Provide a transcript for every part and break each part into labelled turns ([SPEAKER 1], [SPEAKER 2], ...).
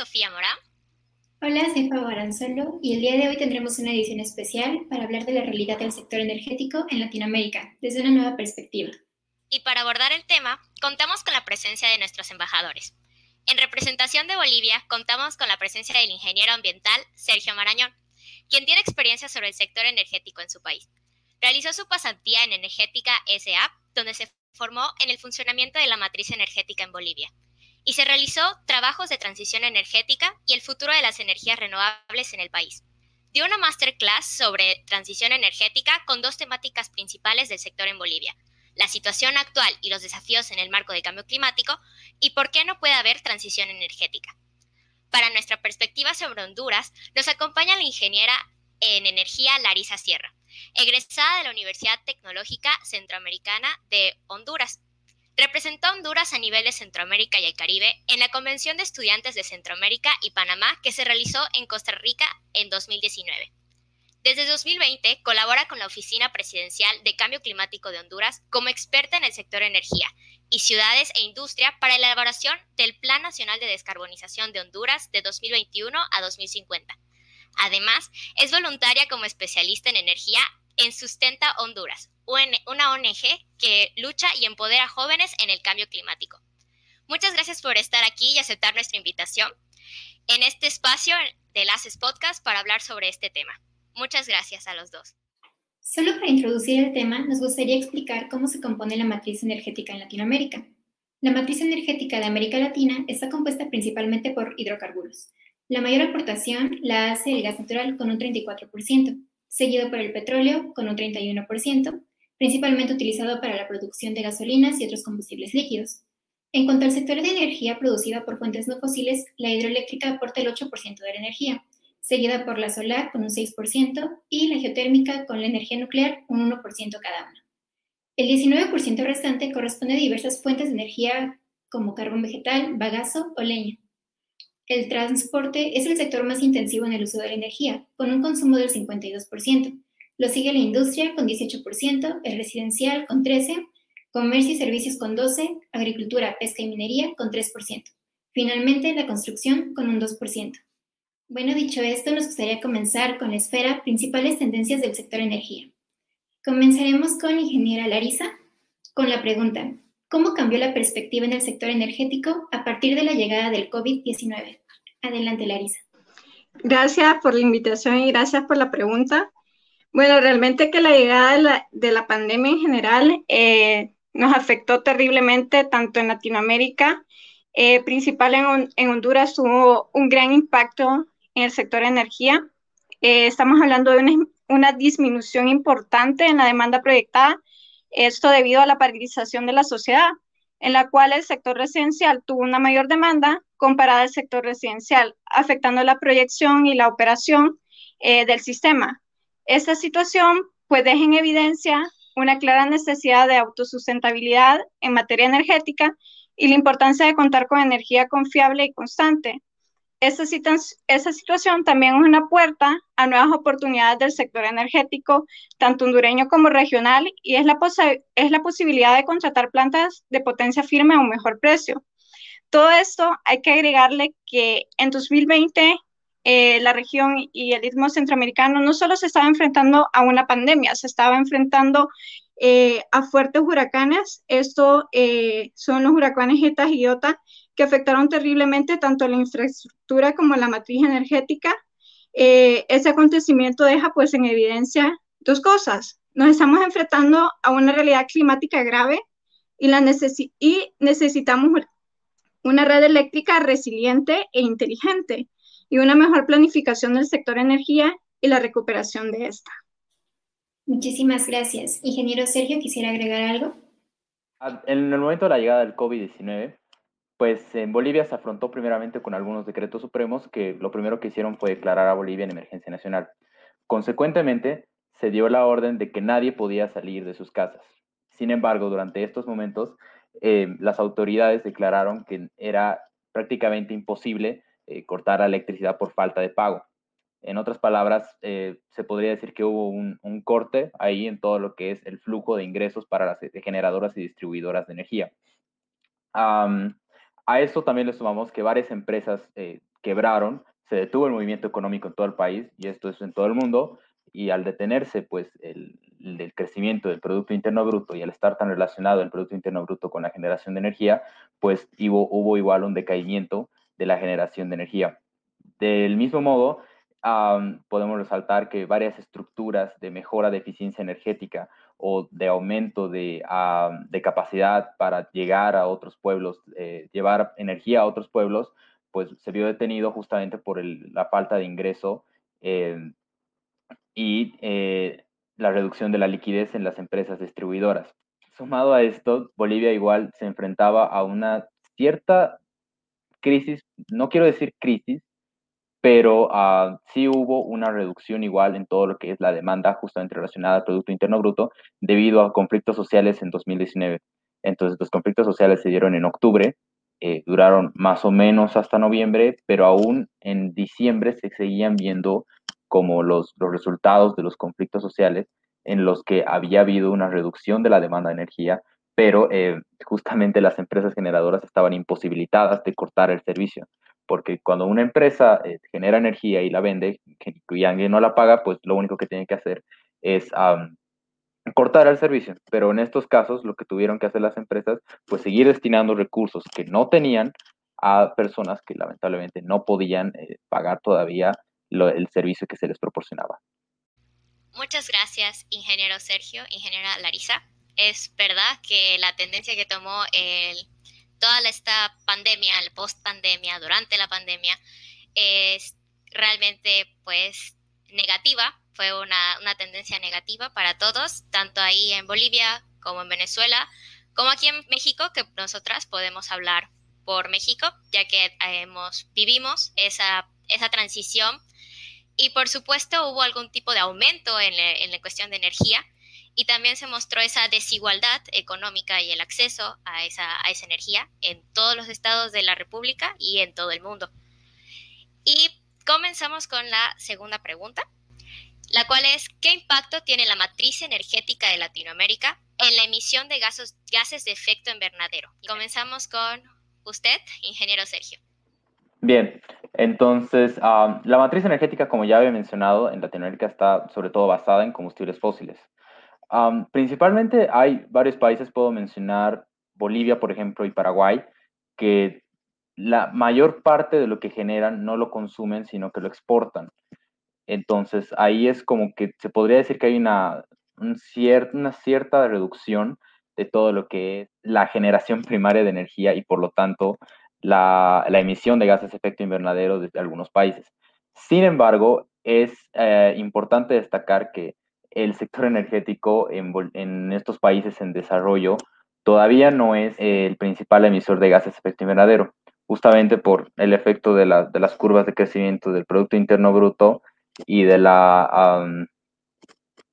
[SPEAKER 1] Sofía Morán.
[SPEAKER 2] Hola, soy Fabo Aranzolo y el día de hoy tendremos una edición especial para hablar de la realidad del sector energético en Latinoamérica desde una nueva perspectiva.
[SPEAKER 1] Y para abordar el tema, contamos con la presencia de nuestros embajadores. En representación de Bolivia, contamos con la presencia del ingeniero ambiental Sergio Marañón, quien tiene experiencia sobre el sector energético en su país. Realizó su pasantía en Energética SA, donde se formó en el funcionamiento de la matriz energética en Bolivia y se realizó trabajos de transición energética y el futuro de las energías renovables en el país. Dio una masterclass sobre transición energética con dos temáticas principales del sector en Bolivia, la situación actual y los desafíos en el marco de cambio climático y por qué no puede haber transición energética. Para nuestra perspectiva sobre Honduras, nos acompaña la ingeniera en energía Larisa Sierra, egresada de la Universidad Tecnológica Centroamericana de Honduras. Representó a Honduras a nivel de Centroamérica y el Caribe en la Convención de Estudiantes de Centroamérica y Panamá que se realizó en Costa Rica en 2019. Desde 2020 colabora con la Oficina Presidencial de Cambio Climático de Honduras como experta en el sector energía y ciudades e industria para la elaboración del Plan Nacional de Descarbonización de Honduras de 2021 a 2050 Además, es voluntaria como especialista en energía en Sustenta Honduras, una ONG que lucha y empodera a jóvenes en el cambio climático. Muchas gracias por estar aquí y aceptar nuestra invitación en este espacio de Laces Podcast para hablar sobre este tema. Muchas gracias a los dos.
[SPEAKER 2] Solo para introducir el tema, nos gustaría explicar cómo se compone la matriz energética en Latinoamérica. La matriz energética de América Latina está compuesta principalmente por hidrocarburos, la mayor aportación la hace el gas natural con un 34%, seguido por el petróleo con un 31%, principalmente utilizado para la producción de gasolinas y otros combustibles líquidos. En cuanto al sector de energía producida por fuentes no fósiles, la hidroeléctrica aporta el 8% de la energía, seguida por la solar con un 6% y la geotérmica con la energía nuclear un 1% cada una. El 19% restante corresponde a diversas fuentes de energía como carbón vegetal, bagazo o leña. El transporte es el sector más intensivo en el uso de la energía, con un consumo del 52%. Lo sigue la industria con 18%, el residencial con 13%, comercio y servicios con 12%, agricultura, pesca y minería con 3%. Finalmente, la construcción con un 2%. Bueno, dicho esto, nos gustaría comenzar con la esfera principales tendencias del sector energía. Comenzaremos con ingeniera Larisa, con la pregunta, ¿cómo cambió la perspectiva en el sector energético a partir de la llegada del COVID-19? Adelante, Larisa.
[SPEAKER 3] Gracias por la invitación y gracias por la pregunta. Bueno, realmente que la llegada de la, pandemia en general eh, nos afectó terriblemente tanto en Latinoamérica, eh, principal en, Honduras tuvo un gran impacto en el sector de energía. Eh, estamos hablando de una, una, disminución importante en la demanda proyectada, esto debido a la paralización de la sociedad, en la cual el sector residencial tuvo una mayor demanda comparada al sector residencial, afectando la proyección y la operación eh, del sistema. Esta situación pues deja en evidencia una clara necesidad de autosustentabilidad en materia energética y la importancia de contar con energía confiable y constante. Esta, situación también es una puerta a nuevas oportunidades del sector energético, tanto hondureño como regional, y es la, es la posibilidad de contratar plantas de potencia firme a un mejor precio. Todo esto hay que agregarle que en 2020 eh, la región y el istmo centroamericano no solo se estaba enfrentando a una pandemia, se estaba enfrentando eh, a fuertes huracanes. Esto eh, son los huracanes Eta y Iota que afectaron terriblemente tanto la infraestructura como la matriz energética. ese acontecimiento deja pues en evidencia dos cosas. Nos estamos enfrentando a una realidad climática grave y, la y necesitamos una red eléctrica resiliente e inteligente y una mejor planificación del sector energía y la recuperación de esta.
[SPEAKER 2] Muchísimas gracias. Ingeniero Sergio, ¿quisiera agregar algo?
[SPEAKER 4] En el momento de la llegada del COVID-19, pues en Bolivia se afrontó primeramente con algunos decretos supremos que lo primero que hicieron fue declarar a Bolivia en emergencia nacional. Consecuentemente, se dio la orden de que nadie podía salir de sus casas. Sin embargo, durante estos momentos, eh, las autoridades declararon que era prácticamente imposible eh, cortar la electricidad por falta de pago. En otras palabras, eh, se podría decir que hubo un, corte ahí en todo lo que es el flujo de ingresos para las generadoras y distribuidoras de energía. A eso también le sumamos que varias empresas eh, quebraron, se detuvo el movimiento económico en todo el país, y esto es en todo el mundo, y al detenerse pues el, crecimiento del Producto Interno Bruto y al estar tan relacionado el Producto Interno Bruto con la generación de energía, pues hubo igual un decaimiento de la generación de energía. Del mismo modo, podemos resaltar que varias estructuras de mejora de eficiencia energética o de aumento de, de capacidad para llegar a otros pueblos, eh, llevar energía a otros pueblos, pues se vio detenido justamente por la falta de ingreso eh, y eh, la reducción de la liquidez en las empresas distribuidoras. Sumado a esto, Bolivia igual se enfrentaba a una cierta crisis, no quiero decir crisis, pero uh, sí hubo una reducción igual en todo lo que es la demanda justamente relacionada al Producto Interno Bruto debido a conflictos sociales en 2019. Entonces, los conflictos sociales se dieron en octubre, eh, duraron más o menos hasta noviembre, pero aún en diciembre se seguían viendo como los, los resultados de los conflictos sociales en los que había habido una reducción de la demanda de energía, pero eh, justamente las empresas generadoras estaban imposibilitadas de cortar el servicio, porque cuando una empresa eh, genera energía y la vende y alguien no la paga, pues lo único que tiene que hacer es cortar el servicio. Pero en estos casos lo que tuvieron que hacer las empresas, pues seguir destinando recursos que no tenían a personas que lamentablemente no podían eh, pagar todavía el servicio que se les proporcionaba.
[SPEAKER 1] Muchas gracias, ingeniero Sergio, ingeniera Larisa. Es verdad que la tendencia que tomó el, toda esta pandemia, el post pandemia, durante la pandemia, es realmente pues negativa, fue una, una tendencia negativa para todos, tanto ahí en Bolivia como en Venezuela, como aquí en México, que nosotras podemos hablar por México, ya que hemos, vivimos esa, esa transición. Y por supuesto hubo algún tipo de aumento en, la cuestión de energía y también se mostró esa desigualdad económica y el acceso a esa, a esa energía en todos los estados de la República y en todo el mundo. Y comenzamos con la segunda pregunta, la cual es, ¿qué impacto tiene la matriz energética de Latinoamérica en la emisión de gases, gases de efecto invernadero? Y comenzamos con usted, ingeniero Sergio.
[SPEAKER 4] Bien, entonces la matriz energética, como ya había mencionado, en Latinoamérica está sobre todo basada en combustibles fósiles. Principalmente hay varios países, puedo mencionar Bolivia, por ejemplo, y Paraguay, que la mayor parte de lo que generan no lo consumen, sino que lo exportan. Entonces ahí es como que se podría decir que hay una, un una cierta reducción de todo lo que es la generación primaria de energía y por lo tanto la, emisión de gases de efecto invernadero desde algunos países. Sin embargo, es eh, importante destacar que el sector energético en, estos países en desarrollo todavía no es el principal emisor de gases de efecto invernadero, justamente por el efecto de, las curvas de crecimiento del Producto Interno Bruto y de la,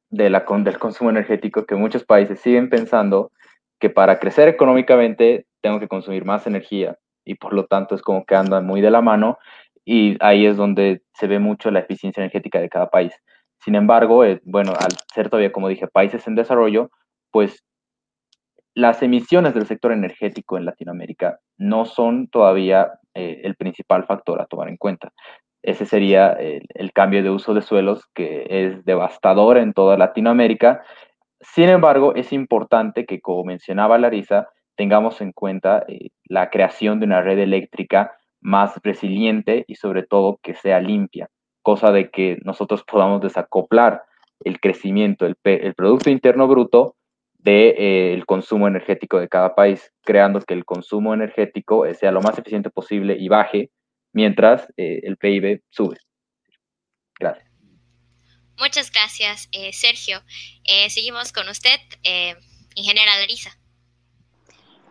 [SPEAKER 4] de la, del consumo energético que muchos países siguen pensando que para crecer económicamente tengo que consumir más energía y por lo tanto es como que andan muy de la mano y ahí es donde se ve mucho la eficiencia energética de cada país. Sin embargo, eh, bueno, al ser todavía, como dije, países en desarrollo, pues las emisiones del sector energético en Latinoamérica no son todavía eh, el principal factor a tomar en cuenta. Ese sería el, cambio de uso de suelos que es devastador en toda Latinoamérica. Sin embargo, es importante que, como mencionaba Larisa, tengamos en cuenta eh, la creación de una red eléctrica más resiliente y sobre todo que sea limpia, cosa de que nosotros podamos desacoplar el crecimiento, el, Producto Interno Bruto del de, eh, consumo energético de cada país, creando que el consumo energético eh, sea lo más eficiente posible y baje mientras el PIB sube. Gracias.
[SPEAKER 1] Muchas gracias, Sergio. seguimos con usted, ingeniera Larisa.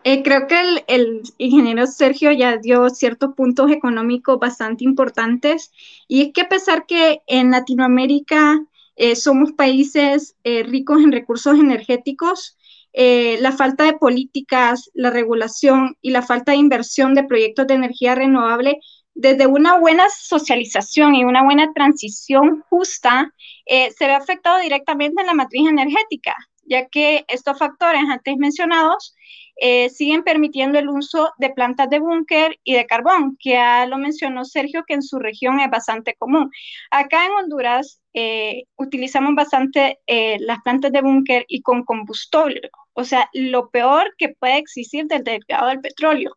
[SPEAKER 3] Eh, creo que el, ingeniero Sergio ya dio ciertos puntos económicos bastante importantes y es que a pesar que en Latinoamérica eh, somos países eh, ricos en recursos energéticos, la falta de políticas, la regulación y la falta de inversión de proyectos de energía renovable desde una buena socialización y una buena transición justa, se ve afectado directamente en la matriz energética, ya que estos factores antes mencionados eh, siguen permitiendo el uso de plantas de búnker y de carbón, que ya lo mencionó Sergio, que en su región es bastante común. Acá en Honduras eh, utilizamos bastante eh, las plantas de búnker y con combustible, o sea, lo peor que puede existir del derivado del petróleo,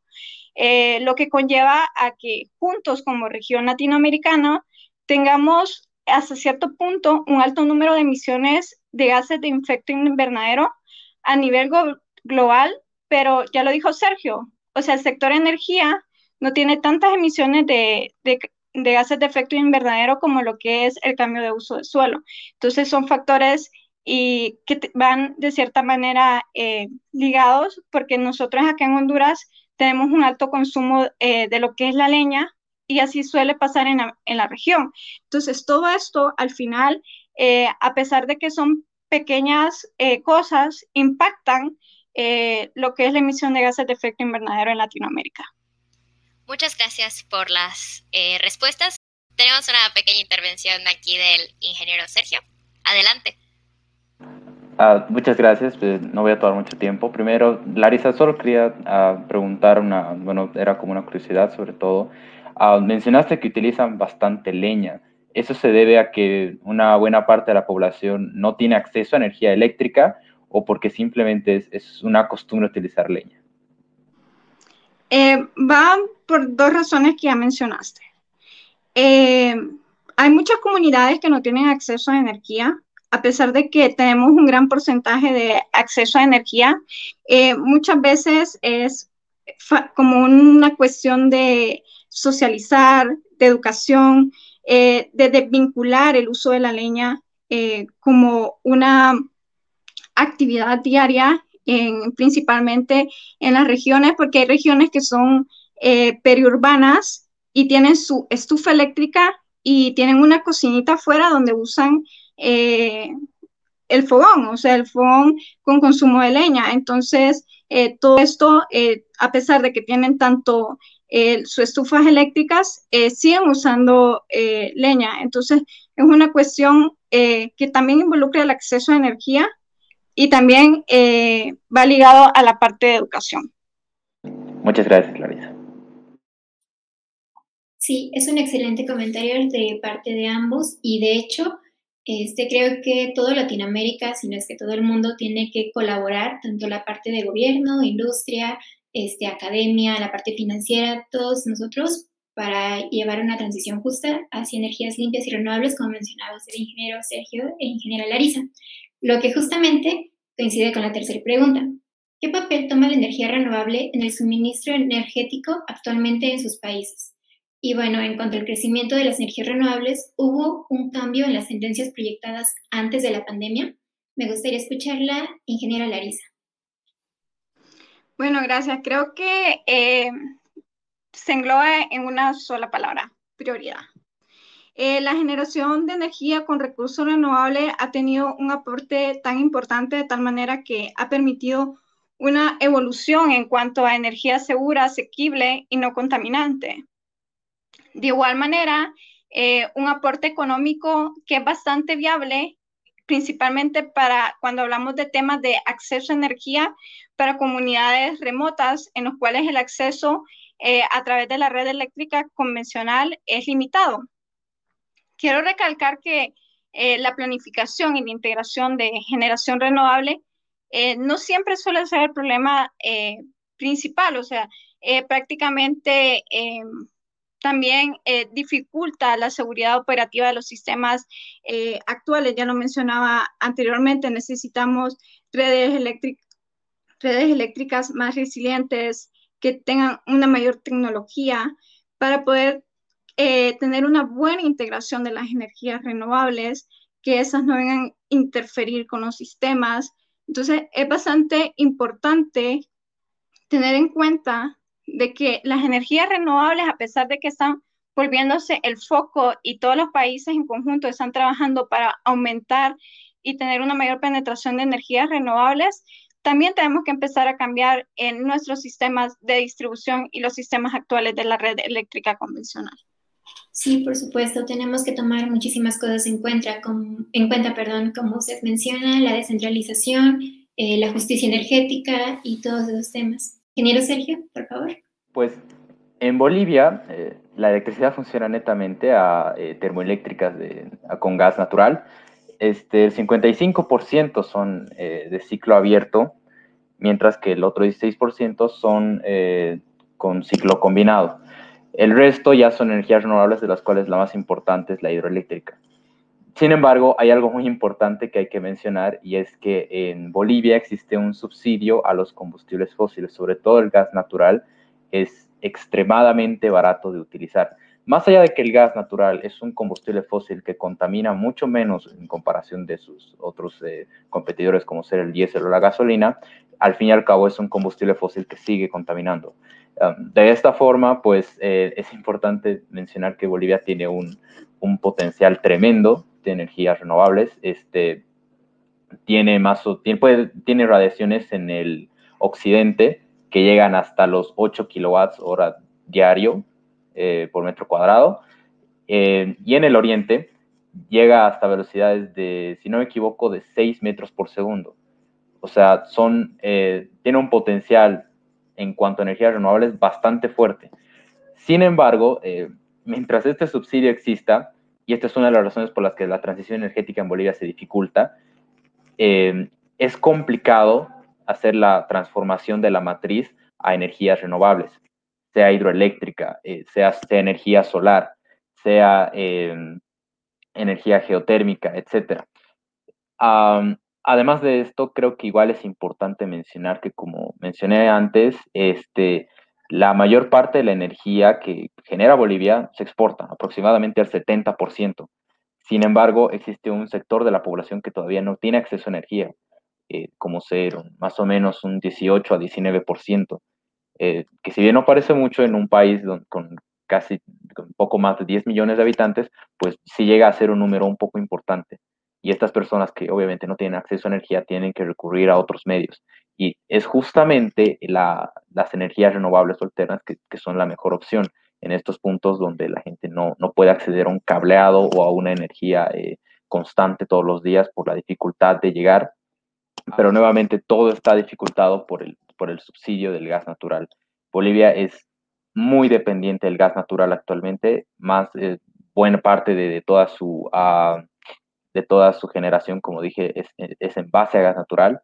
[SPEAKER 3] lo que conlleva a que juntos como región latinoamericana tengamos hasta cierto punto un alto número de emisiones de gases de efecto invernadero a nivel global, pero ya lo dijo Sergio, o sea, el sector energía no tiene tantas emisiones de, gases de efecto invernadero como lo que es el cambio de uso del suelo. Entonces son factores y que van de cierta manera eh, ligados porque nosotros acá en Honduras tenemos un alto consumo eh, de lo que es la leña y así suele pasar en la, región. Entonces, todo esto al final, eh, a pesar de que son pequeñas eh, cosas, impactan eh, lo que es la emisión de gases de efecto invernadero en Latinoamérica.
[SPEAKER 1] Muchas gracias por las respuestas. Tenemos una pequeña intervención aquí del ingeniero Sergio. Adelante.
[SPEAKER 4] Ah, muchas gracias, pues, no voy a tomar mucho tiempo. Primero, Larisa, solo quería ah, preguntar una, bueno, era como una curiosidad sobre todo. Ah, mencionaste que utilizan bastante leña. ¿Eso se debe a que una buena parte de la población no tiene acceso a energía eléctrica o porque simplemente es, una costumbre utilizar leña?
[SPEAKER 3] Eh, va por dos razones que ya mencionaste. Eh, hay muchas comunidades que no tienen acceso a energía, a pesar de que tenemos un gran porcentaje de acceso a energía. Eh, muchas veces es como una cuestión de socializar, de educación, eh, de desvincular el uso de la leña eh, como una actividad diaria, principalmente en las regiones, porque hay regiones que son eh, periurbanas y tienen su estufa eléctrica y tienen una cocinita afuera donde usan el fogón, o sea, el fogón con consumo de leña. Entonces, todo esto, a pesar de que tienen tanto sus estufas eléctricas eh, siguen usando eh, leña. Entonces, es una cuestión eh, que también involucra el acceso a energía y también va ligado a la parte de educación.
[SPEAKER 4] Muchas gracias, Clarisa.
[SPEAKER 2] Sí, es un excelente comentario de parte de ambos y de hecho, este, creo que todo Latinoamérica, si no es que todo el mundo, tiene que colaborar, tanto la parte de gobierno, industria, este, academia, la parte financiera, todos nosotros para llevar una transición justa hacia energías limpias y renovables, como mencionaba el ingeniero Sergio e ingeniera Larisa. Lo que justamente coincide con la tercera pregunta. ¿Qué papel toma la energía renovable en el suministro energético actualmente en sus países? Y bueno, en cuanto al crecimiento de las energías renovables, ¿hubo un cambio en las tendencias proyectadas antes de la pandemia? Me gustaría escucharla, ingeniera Larisa.
[SPEAKER 3] Bueno, gracias. Creo que eh, se engloba en una sola palabra, prioridad. Eh, la generación de energía con recursos renovables ha tenido un aporte tan importante de tal manera que ha permitido una evolución en cuanto a energía segura, asequible y no contaminante. De igual manera, eh, un aporte económico que es bastante viable principalmente para cuando hablamos de temas de acceso a energía para comunidades remotas en los cuales el acceso eh, a través de la red eléctrica convencional es limitado. Quiero recalcar que eh, la planificación y la integración de generación renovable eh, no siempre suele ser el problema principal, o sea, prácticamente también eh, dificulta la seguridad operativa de los sistemas eh, actuales. Ya lo mencionaba anteriormente, necesitamos redes, redes eléctricas más resilientes, que tengan una mayor tecnología para poder eh, tener una buena integración de las energías renovables, que esas no vengan a interferir con los sistemas. Entonces, es bastante importante tener en cuenta de que las energías renovables, a pesar de que están volviéndose el foco y todos los países en conjunto están trabajando para aumentar y tener una mayor penetración de energías renovables, también tenemos que empezar a cambiar en nuestros sistemas de distribución y los sistemas actuales de la red eléctrica convencional.
[SPEAKER 2] Sí, por supuesto, tenemos que tomar muchísimas cosas en cuenta, en cuenta perdón, como usted menciona, la descentralización, eh, la justicia energética y todos esos temas. Ingeniero Sergio, por favor.
[SPEAKER 4] Pues en Bolivia eh, la electricidad funciona netamente a eh, termoeléctricas con gas natural. Este, el 55% son de ciclo abierto, mientras que el otro 16% son con ciclo combinado. El resto ya son energías renovables, de las cuales la más importante es la hidroeléctrica. Sin embargo, hay algo muy importante que hay que mencionar y es que en Bolivia existe un subsidio a los combustibles fósiles, sobre todo el gas natural, es extremadamente barato de utilizar. Más allá de que el gas natural es un combustible fósil que contamina mucho menos en comparación de sus otros eh, competidores como ser el diésel o la gasolina, al fin y al cabo es un combustible fósil que sigue contaminando. De esta forma, pues eh, es importante mencionar que Bolivia tiene un, un potencial tremendo de energías renovables. Este, tiene, más, tiene, radiaciones en el occidente que llegan hasta los 8 kilowatts hora diario eh, por metro cuadrado. Eh, y en el oriente llega hasta velocidades de, si no me equivoco, de 6 metros por segundo. O sea, son, tiene un potencial en cuanto a energías renovables bastante fuerte. Sin embargo, mientras este subsidio exista, y esta es una de las razones por las que la transición energética en Bolivia se dificulta, es complicado hacer la transformación de la matriz a energías renovables, sea hidroeléctrica, eh, sea, energía solar, sea energía geotérmica, etc. además de esto, creo que igual es importante mencionar que, como mencioné antes, este, la mayor parte de la energía que genera Bolivia se exporta, aproximadamente al 70%. Sin embargo, existe un sector de la población que todavía no tiene acceso a energía, eh, como ser más o menos un 18 a 19%, eh, que si bien no parece mucho en un país con casi un poco más de 10 millones de habitantes, pues sí llega a ser un número un poco importante. Y estas personas que obviamente no tienen acceso a energía tienen que recurrir a otros medios. Y es justamente las energías renovables o alternas que, son la mejor opción en estos puntos donde la gente no, no puede acceder a un cableado o a una energía eh, constante todos los días por la dificultad de llegar pero nuevamente todo está dificultado por el, por el subsidio del gas natural. Bolivia es muy dependiente del gas natural actualmente, más eh, buena parte de, toda su, ah, de toda su generación, como dije, es, es en base a gas natural.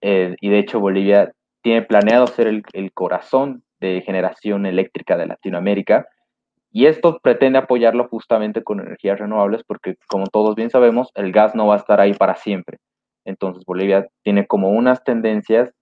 [SPEAKER 4] Eh, y de hecho Bolivia tiene planeado ser el, el corazón de generación eléctrica de Latinoamérica. Y esto pretende apoyarlo justamente con energías renovables porque, como todos bien sabemos, el gas no va a estar ahí para siempre. Entonces Bolivia tiene como unas tendencias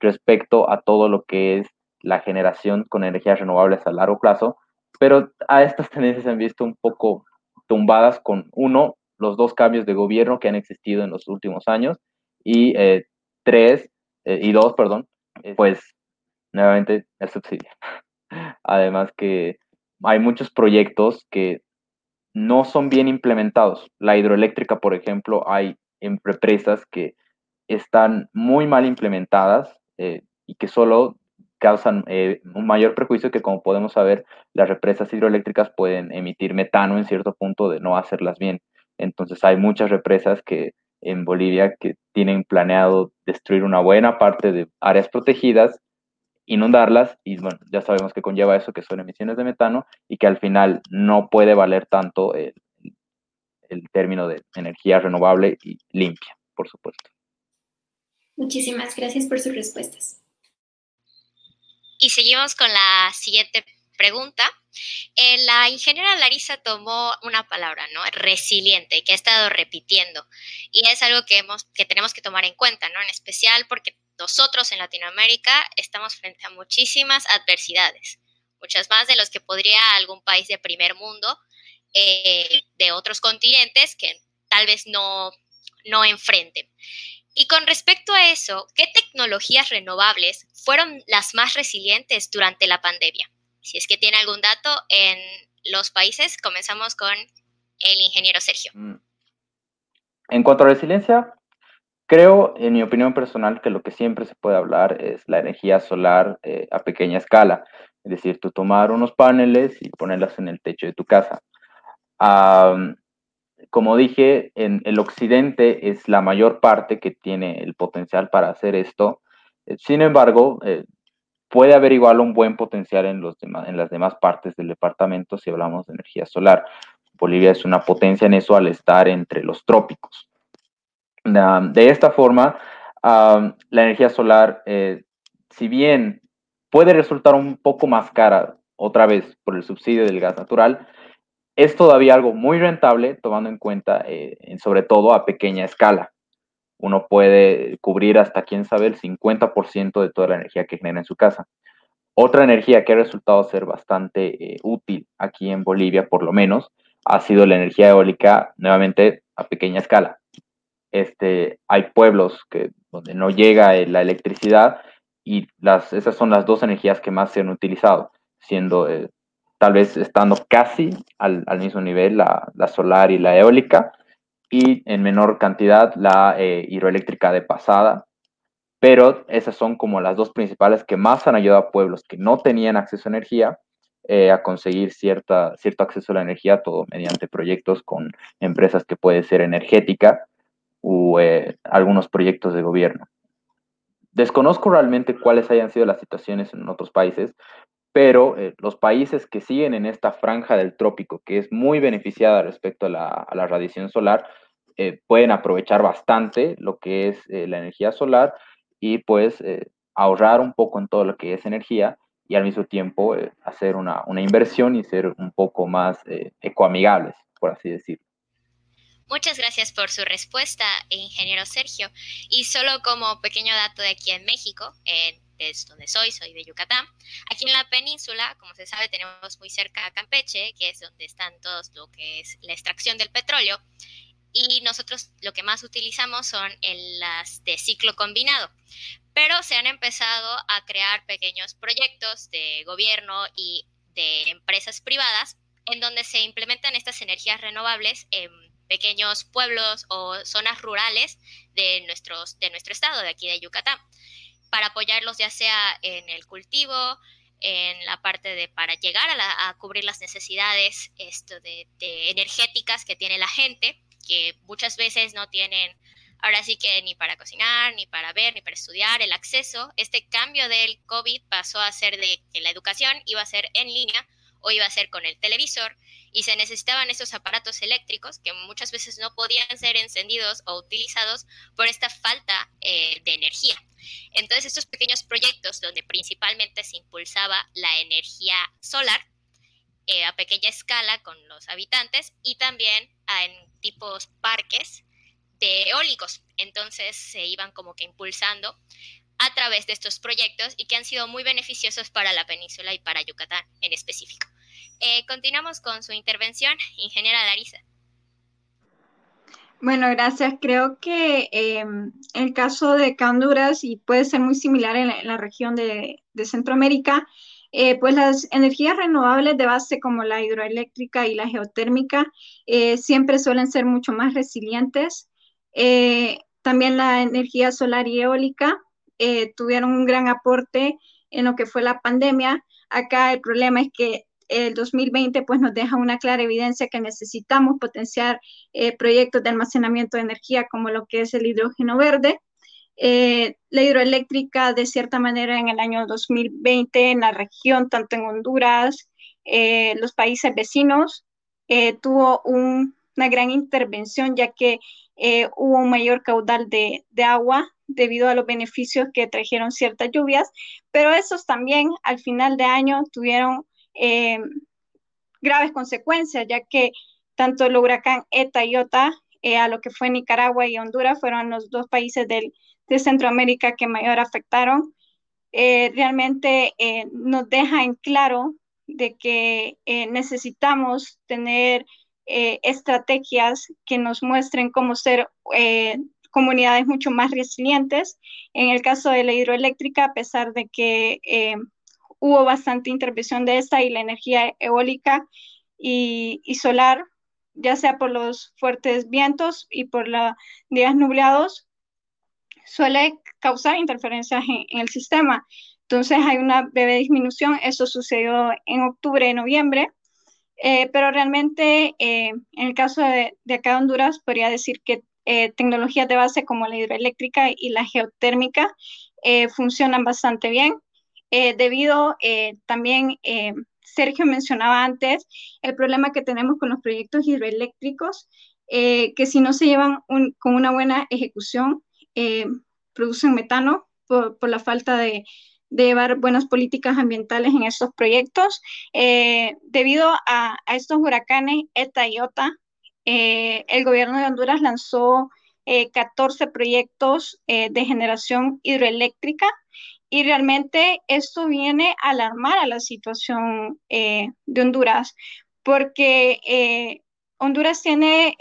[SPEAKER 4] respecto a todo lo que es la generación con energías renovables a largo plazo, pero a estas tendencias se han visto un poco tumbadas con uno, los dos cambios de gobierno que han existido en los últimos años y eh, tres, eh, y dos, perdón, eh, pues nuevamente el subsidio. Además que hay muchos proyectos que no son bien implementados. La hidroeléctrica, por ejemplo, hay en represas que están muy mal implementadas eh, y que solo causan eh, un mayor prejuicio que como podemos saber las represas hidroeléctricas pueden emitir metano en cierto punto de no hacerlas bien. Entonces hay muchas represas que en Bolivia que tienen planeado destruir una buena parte de áreas protegidas, inundarlas y bueno, ya sabemos que conlleva eso que son emisiones de metano y que al final no puede valer tanto el, el término de energía renovable y limpia, por supuesto.
[SPEAKER 2] Muchísimas gracias por sus respuestas.
[SPEAKER 1] Y seguimos con la siguiente pregunta. Eh, la ingeniera Larisa tomó una palabra, ¿no? Resiliente, que ha estado repitiendo. Y es algo que, tenemos que tomar en cuenta, ¿no? En especial porque nosotros en Latinoamérica estamos frente a muchísimas adversidades, muchas más de los que podría algún país de primer mundo eh, de otros continentes que tal vez no, no enfrenten. Y con respecto a eso, ¿qué tecnologías renovables fueron las más resilientes durante la pandemia? Si es que tiene algún dato en los países, comenzamos con el ingeniero Sergio. Mm.
[SPEAKER 4] En cuanto a resiliencia, creo, en mi opinión personal, que lo que siempre se puede hablar es la energía solar eh, a pequeña escala. Es decir, tú tomar unos paneles y ponerlos en el techo de tu casa como dije, en el occidente es la mayor parte que tiene el potencial para hacer esto. Eh, sin embargo, eh, puede haber igual un buen potencial en, los en las demás partes del departamento si hablamos de energía solar. Bolivia es una potencia en eso al estar entre los trópicos. De esta forma, la energía solar, eh, si bien puede resultar un poco más cara, otra vez por el subsidio del gas natural, es todavía algo muy rentable tomando en cuenta, eh, sobre todo a pequeña escala. Uno puede cubrir hasta, quién sabe, el 50% de toda la energía que genera en su casa. Otra energía que ha resultado ser bastante eh, útil aquí en Bolivia, por lo menos, ha sido la energía eólica, nuevamente a pequeña escala. Este, hay pueblos que, donde no llega la electricidad y las, esas son las dos energías que más se han utilizado, siendo eh, tal vez estando casi al, mismo nivel la, solar y la eólica, y en menor cantidad la eh, hidroeléctrica de pasada. Pero esas son como las dos principales que más han ayudado a pueblos que no tenían acceso a energía eh, a conseguir cierta, cierto acceso a la energía, todo mediante proyectos con empresas que puede ser energética o algunos proyectos de gobierno. Desconozco realmente cuáles hayan sido las situaciones en otros países, pero eh, los países que siguen en esta franja del trópico, que es muy beneficiada respecto a la, radiación solar, eh, pueden aprovechar bastante lo que es eh, la energía solar y pues ahorrar un poco en todo lo que es energía y al mismo tiempo hacer una, una, inversión y ser un poco más ecoamigables, por así decirlo.
[SPEAKER 1] Muchas gracias por su respuesta, ingeniero Sergio. Y solo como pequeño dato de aquí en México, en es donde soy, soy de Yucatán. Aquí en la península, como se sabe, tenemos muy cerca a Campeche, que es donde están todos lo que es la extracción del petróleo. Y nosotros lo que más utilizamos son las de ciclo combinado. Pero se han empezado a crear pequeños proyectos de gobierno y de empresas privadas en donde se implementan estas energías renovables en pequeños pueblos o zonas rurales de, nuestros, de nuestro estado, de aquí de Yucatán, para apoyarlos ya sea en el cultivo, en la parte de para llegar a, cubrir las necesidades esto de, energéticas que tiene la gente, que muchas veces no tienen ahora sí que ni para cocinar, ni para ver, ni para estudiar, el acceso. Este cambio del COVID pasó a ser de que la educación iba a ser en línea o iba a ser con el televisor y se necesitaban esos aparatos eléctricos que muchas veces no podían ser encendidos o utilizados por esta falta eh, de energía. Entonces estos pequeños proyectos donde principalmente se impulsaba la energía solar eh, a pequeña escala con los habitantes y también en tipos parques de eólicos. Entonces se iban como que impulsando a través de estos proyectos y que han sido muy beneficiosos para la península y para Yucatán en específico. Eh, continuamos con su intervención, ingeniera Larisa.
[SPEAKER 3] Bueno, gracias. Creo que em, el caso de Honduras, y puede ser muy similar en la, región de, Centroamérica, eh, pues las energías renovables de base como la hidroeléctrica y la geotérmica eh, siempre suelen ser mucho más resilientes. también la energía solar y eólica tuvieron un gran aporte en lo que fue la pandemia. Acá el problema es que el 2020 pues nos deja una clara evidencia que necesitamos potenciar eh, proyectos de almacenamiento de energía como lo que es el hidrógeno verde. Eh, la hidroeléctrica, de cierta manera, en el año 2020 en la región, tanto en Honduras, eh, los países vecinos, tuvo una gran intervención ya que hubo un mayor caudal de, de agua debido a los beneficios que trajeron ciertas lluvias, pero esos también al final de año tuvieron eh, graves consecuencias, ya que tanto el huracán ETA y OTA, eh, a lo que fue Nicaragua y Honduras, fueron los dos países del, de Centroamérica que mayor afectaron. Eh, realmente nos deja en claro de que necesitamos tener estrategias que nos muestren cómo ser comunidades mucho más resilientes. En el caso de la hidroeléctrica, a pesar de que hubo bastante intervención de esta y la energía eólica y, solar, ya sea por los fuertes vientos y por los días nublados, suele causar interferencias en, el sistema. Entonces hay una breve disminución, eso sucedió en octubre, noviembre, Eh, pero realmente eh, en el caso de, acá de Honduras podría decir que eh, tecnologías de base como la hidroeléctrica y la geotérmica funcionan bastante bien, debido también, Sergio mencionaba antes, el problema que tenemos con los proyectos hidroeléctricos, que si no se llevan con una buena ejecución, producen metano por, la falta de, de llevar buenas políticas ambientales en estos proyectos. Eh, debido a, estos huracanes ETA y OTA, eh, el gobierno de Honduras lanzó 14 eh, proyectos de generación hidroeléctrica y realmente esto viene a alarmar a la situación de Honduras porque Honduras tiene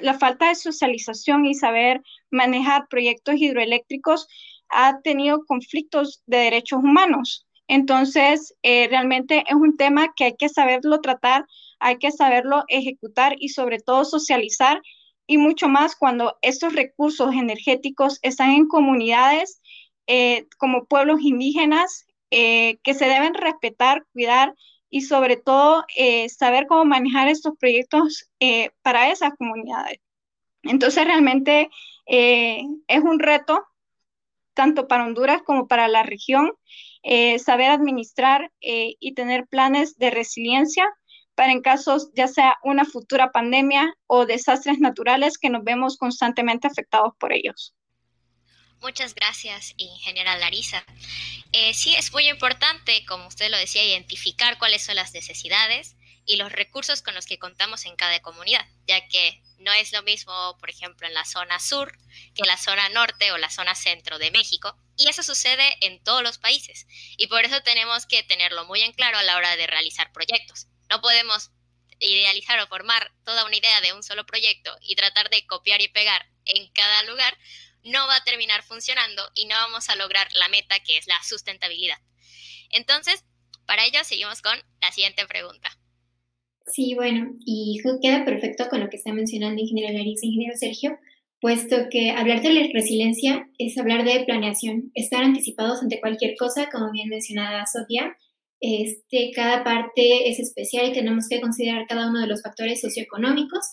[SPEAKER 3] la falta de socialización y saber manejar proyectos hidroeléctricos ha tenido conflictos de derechos humanos. Entonces, eh, realmente es un tema que hay que saberlo tratar, hay que saberlo ejecutar y sobre todo socializar y mucho más cuando estos recursos energéticos están en comunidades eh, como pueblos indígenas eh, que se deben respetar, cuidar y sobre todo saber cómo manejar estos proyectos para esas comunidades. Entonces, realmente es un reto tanto para Honduras como para la región, eh, saber administrar eh, y tener planes de resiliencia para en casos ya sea una futura pandemia o desastres naturales que nos vemos constantemente afectados por ellos.
[SPEAKER 1] Muchas gracias, ingeniera Larisa. Eh, sí, es muy importante, como usted lo decía, identificar cuáles son las necesidades y los recursos con los que contamos en cada comunidad, ya que no es lo mismo, por ejemplo, en la zona sur que en la zona norte o la zona centro de México. Y eso sucede en todos los países. Y por eso tenemos que tenerlo muy en claro a la hora de realizar proyectos. No podemos idealizar o formar toda una idea de un solo proyecto y tratar de copiar y pegar en cada lugar, no va a terminar funcionando y no vamos a lograr la meta que es la sustentabilidad. Entonces, para ello seguimos con la siguiente pregunta.
[SPEAKER 2] Sí, bueno, y queda perfecto con lo que está mencionando ingeniero Larissa ingeniero Sergio, puesto que hablar de la resiliencia es hablar de planeación, estar anticipados ante cualquier cosa, como bien mencionada Sofía. Este, cada parte es especial y tenemos que considerar cada uno de los factores socioeconómicos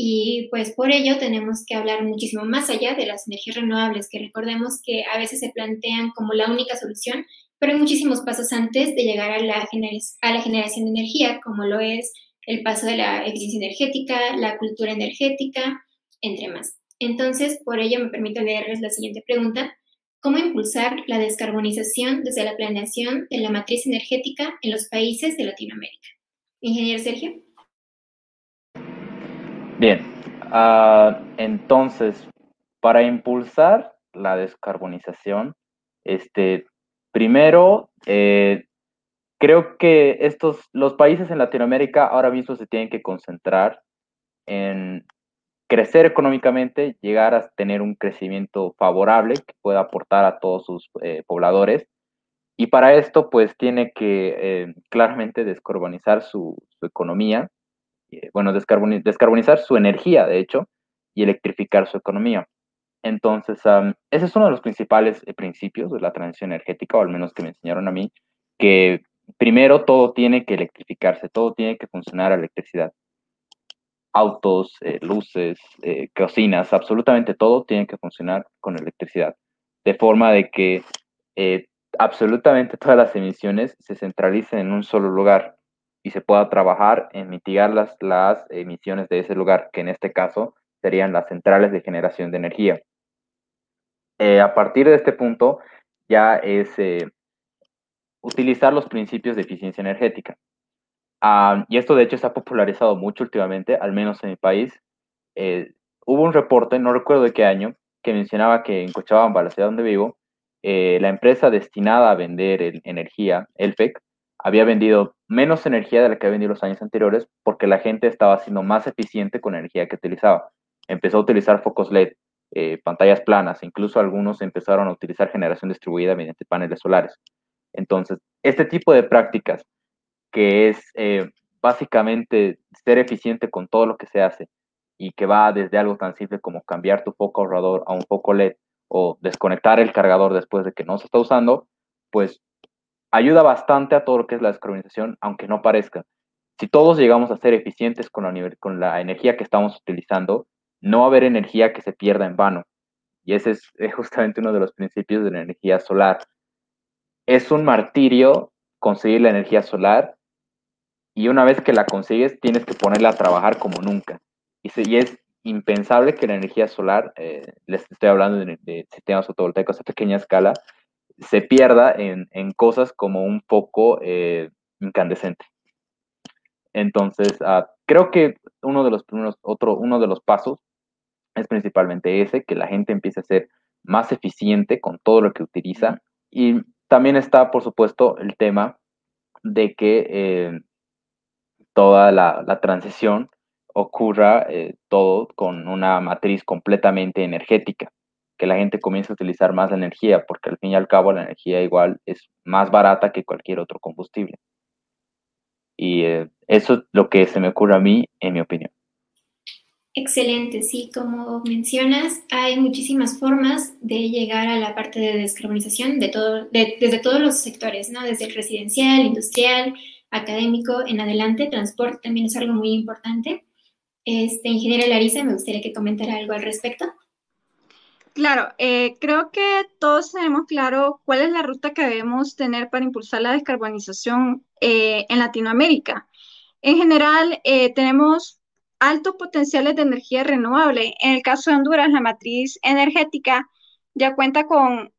[SPEAKER 2] y pues por ello tenemos que hablar muchísimo más allá de las energías renovables, que recordemos que a veces se plantean como la única solución, pero hay muchísimos pasos antes de llegar a la, generación de energía, como lo es el paso de la eficiencia energética, la cultura energética, entre más. Entonces, por ello me permito leerles la siguiente pregunta. ¿Cómo impulsar la descarbonización desde la planeación de la matriz energética en los países de Latinoamérica? Ingeniero Sergio.
[SPEAKER 4] Bien, ah, entonces, para impulsar la descarbonización, este, primero eh, creo que estos, los países en Latinoamérica ahora mismo se tienen que concentrar en crecer económicamente, llegar a tener un crecimiento favorable que pueda aportar a todos sus eh, pobladores. Y para esto, pues tiene que eh, claramente descarbonizar su, economía, bueno, descarbonizar su energía, de hecho, y electrificar su economía. Entonces, ese es uno de los principales principios de la transición energética, o al menos que me enseñaron a mí, que primero todo tiene que electrificarse, todo tiene que funcionar a electricidad. Autos, eh, luces, eh, cocinas, absolutamente todo tiene que funcionar con electricidad. De forma de que eh, absolutamente todas las emisiones se centralicen en un solo lugar y se pueda trabajar en mitigar las, las emisiones de ese lugar, que en este caso serían las centrales de generación de energía. a partir de este punto ya es utilizar los principios de eficiencia energética. Ah, y esto de hecho se ha popularizado mucho últimamente, al menos en mi país. Eh, hubo un reporte, no recuerdo de qué año, que mencionaba que en Cochabamba, la ciudad donde vivo, eh, la empresa destinada a vender energía, Elfec, había vendido menos energía de la que había vendido los años anteriores porque la gente estaba siendo más eficiente con energía que utilizaba. Empezó a utilizar focos LED, eh, pantallas planas, incluso algunos empezaron a utilizar generación distribuida mediante paneles solares. Entonces, este tipo de prácticas, que es eh, básicamente ser eficiente con todo lo que se hace y que va desde algo tan simple como cambiar tu foco ahorrador a un foco LED o desconectar el cargador después de que no se está usando, pues ayuda bastante a todo lo que es la descarbonización, aunque no parezca. si todos llegamos a ser eficientes con la, energía que estamos utilizando, no va a haber energía que se pierda en vano. Y ese es, justamente uno de los principios de la energía solar. Es un martirio conseguir la energía solar y una vez que la consigues tienes que ponerla a trabajar como nunca. Y, y es impensable que la energía solar, eh, les estoy hablando de, sistemas fotovoltaicos a pequeña escala, se pierda en, en cosas como un foco eh, incandescente. Entonces, ah, creo que uno de los primeros, otro, uno de los pasos es principalmente ese, que la gente empiece a ser más eficiente con todo lo que utiliza. Y también está, por supuesto, el tema de que eh, toda la, la, transición ocurra eh, todo con una matriz completamente energética, que la gente comience a utilizar más energía, porque al fin y al cabo la energía igual es más barata que cualquier otro combustible. Y eh, eso es lo que se me ocurre a mí, en mi opinión.
[SPEAKER 2] Excelente, sí, como mencionas, hay muchísimas formas de llegar a la parte de descarbonización de todo, desde todos los sectores, ¿no? Desde el residencial, industrial, académico, en adelante, transporte también es algo muy importante. Este, ingeniera Larisa, me gustaría que comentara algo al respecto.
[SPEAKER 3] Claro, eh, creo que todos tenemos claro cuál es la ruta que debemos tener para impulsar la descarbonización eh, en Latinoamérica. En general, eh, tenemos altos potenciales de energía renovable. En el caso de Honduras, la matriz energética ya cuenta con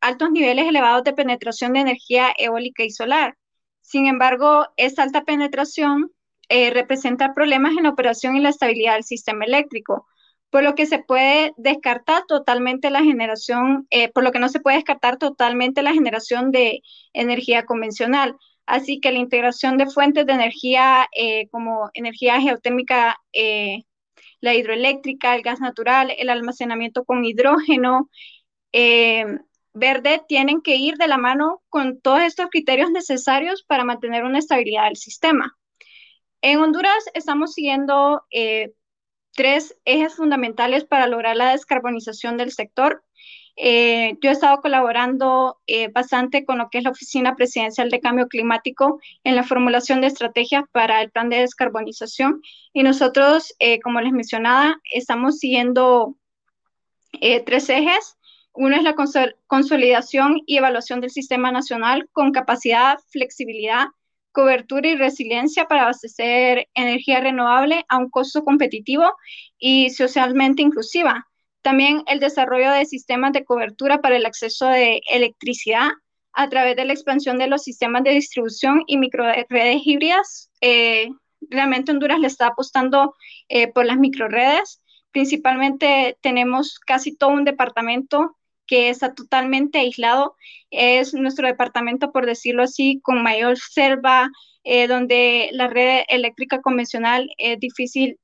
[SPEAKER 3] altos niveles elevados de penetración de energía eólica y solar. Sin embargo, esta alta penetración representa problemas en la operación y la estabilidad del sistema eléctrico por lo que se puede descartar totalmente la generación, eh, por lo que no se puede descartar totalmente la generación de energía convencional. Así que la integración de fuentes de energía eh, como energía geotérmica, eh, la hidroeléctrica, el gas natural, el almacenamiento con hidrógeno verde, tienen que ir de la mano con todos estos criterios necesarios para mantener una estabilidad del sistema. En Honduras estamos siguiendo tres ejes fundamentales para lograr la descarbonización del sector. Eh, yo he estado colaborando eh, bastante con lo que es la Oficina Presidencial de Cambio Climático en la formulación de estrategias para el plan de descarbonización y nosotros, eh, como les mencionaba, estamos siguiendo tres ejes. Uno es la consolidación y evaluación del sistema nacional con capacidad, flexibilidad cobertura y resiliencia para abastecer energía renovable a un costo competitivo y socialmente inclusiva. También el desarrollo de sistemas de cobertura para el acceso de electricidad a través de la expansión de los sistemas de distribución y microredes híbridas. Eh, realmente Honduras le está apostando eh, por las microredes. Principalmente tenemos casi todo un departamento que está totalmente aislado. Es nuestro departamento, por decirlo así, con mayor selva, eh, donde la red eléctrica convencional es difícil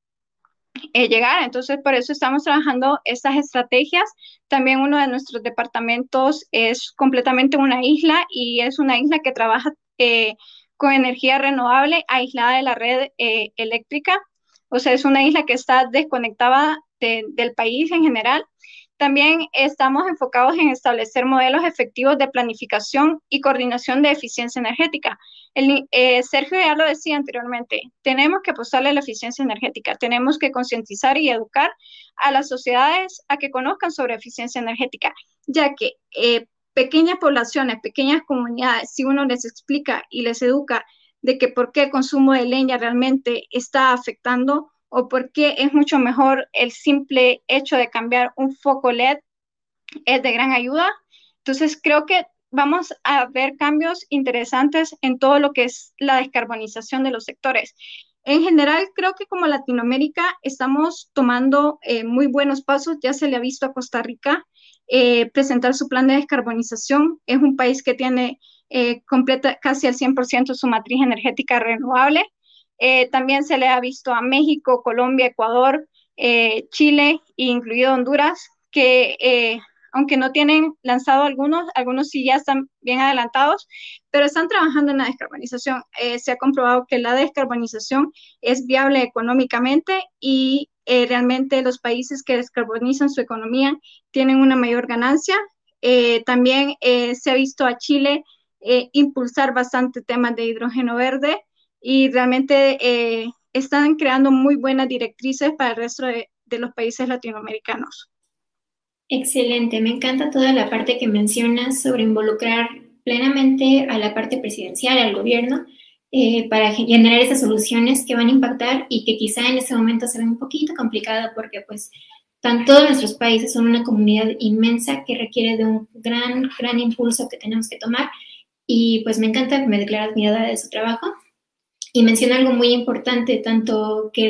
[SPEAKER 3] eh, llegar. Entonces, por eso estamos trabajando estas estrategias. También uno de nuestros departamentos es completamente una isla y es una isla que trabaja eh, con energía renovable aislada de la red eléctrica. O sea, es una isla que está desconectada del país en general también estamos enfocados en establecer modelos efectivos de planificación y coordinación de eficiencia energética. El, eh, Sergio ya lo decía anteriormente, tenemos que apostarle a la eficiencia energética, tenemos que concientizar y educar a las sociedades a que conozcan sobre eficiencia energética, ya que eh, pequeñas poblaciones, pequeñas comunidades, si uno les explica y les educa de que por qué el consumo de leña realmente está afectando o por qué es mucho mejor el simple hecho de cambiar un foco LED es de gran ayuda. Entonces, creo que vamos a ver cambios interesantes en todo lo que es la descarbonización de los sectores. En general, creo que como Latinoamérica estamos tomando eh, muy buenos pasos. Ya se le ha visto a Costa Rica eh, presentar su plan de descarbonización. Es un país que tiene eh, completa, casi al 100% su matriz energética renovable. Eh, también se le ha visto a México, Colombia, Ecuador, eh, Chile, incluido Honduras, que eh, aunque no tienen lanzado algunos, algunos sí ya están bien adelantados, pero están trabajando en la descarbonización. se ha comprobado que la descarbonización es viable económicamente y realmente los países que descarbonizan su economía tienen una mayor ganancia. también se ha visto a Chile impulsar bastante temas de hidrógeno verde y realmente eh, están creando muy buenas directrices para el resto de, los países latinoamericanos.
[SPEAKER 2] Excelente, me encanta toda la parte que mencionas sobre involucrar plenamente a la parte presidencial, al gobierno, eh, para generar esas soluciones que van a impactar y que quizá en ese momento se ve un poquito complicado porque pues tan, todos nuestros países son una comunidad inmensa que requiere de un gran, gran impulso que tenemos que tomar y pues me encanta me declara admirada de su trabajo y menciona algo muy importante, tanto que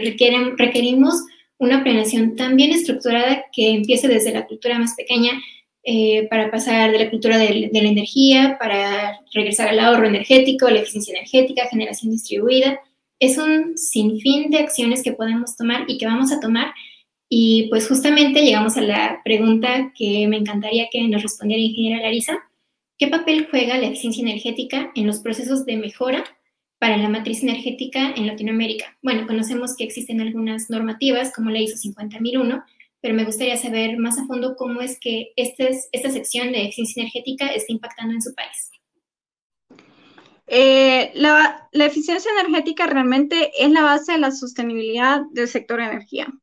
[SPEAKER 2] requerimos una planeación tan bien estructurada que empiece desde la cultura más pequeña eh, para pasar de la cultura de, la energía, para regresar al ahorro energético, la eficiencia energética, generación distribuida. Es un sinfín de acciones que podemos tomar y que vamos a tomar. Y pues justamente llegamos a la pregunta que me encantaría que nos respondiera ingeniera Larisa. ¿Qué papel juega la eficiencia energética en los procesos de mejora para la matriz energética en Latinoamérica. Bueno, conocemos que existen algunas normativas como la ISO 50001, pero me gustaría saber más a fondo cómo es que este esta sección de eficiencia energética está impactando en su país.
[SPEAKER 3] Eh, la, la, eficiencia energética realmente es la base de la sostenibilidad del sector de energía.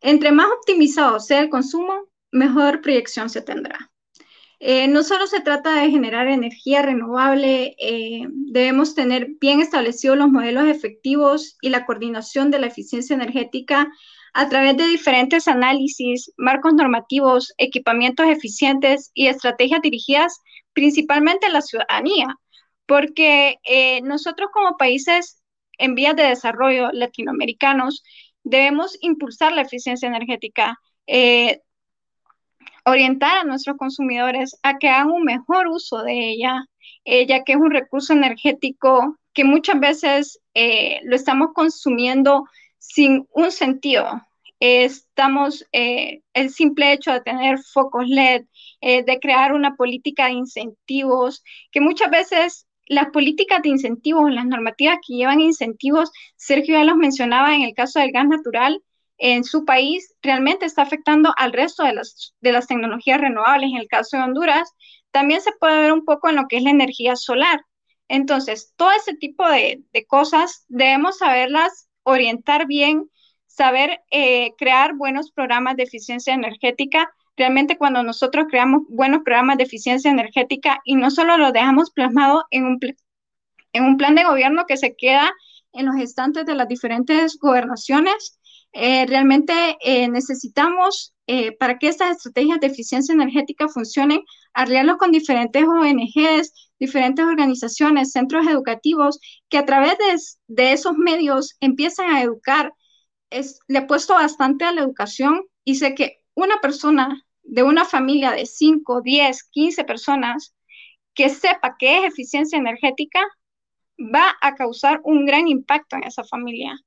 [SPEAKER 3] Entre más optimizado sea el consumo, mejor proyección se tendrá. Eh, no solo se trata de generar energía renovable, eh, debemos tener bien establecidos los modelos efectivos y la coordinación de la eficiencia energética a través de diferentes análisis, marcos normativos, equipamientos eficientes y estrategias dirigidas principalmente a la ciudadanía, porque eh, nosotros como países en vías de desarrollo latinoamericanos debemos impulsar la eficiencia energética orientar a nuestros consumidores a que hagan un mejor uso de ella, eh, ya que es un recurso energético que muchas veces eh, lo estamos consumiendo sin un sentido. estamos, eh, el simple hecho de tener focos LED, de crear una política de incentivos, que muchas veces las políticas de incentivos, las normativas que llevan incentivos, Sergio ya los mencionaba en el caso del gas natural, en su país realmente está afectando al resto de las, de las tecnologías renovables. En el caso de Honduras, también se puede ver un poco en lo que es la energía solar. Entonces, todo ese tipo de, cosas debemos saberlas orientar bien, saber eh, crear buenos programas de eficiencia energética. Realmente cuando nosotros creamos buenos programas de eficiencia energética y no solo lo dejamos plasmado en un, en un plan de gobierno que se queda en los estantes de las diferentes gobernaciones, eh, realmente eh, necesitamos, eh, para que estas estrategias de eficiencia energética funcionen, aliarlos con diferentes ONGs, diferentes organizaciones, centros educativos, que a través de, esos medios empiezan a educar. Es, le he puesto bastante a la educación y sé que una persona de una familia de 5, 10, 15 personas que sepa qué es eficiencia energética va a causar un gran impacto en esa familia.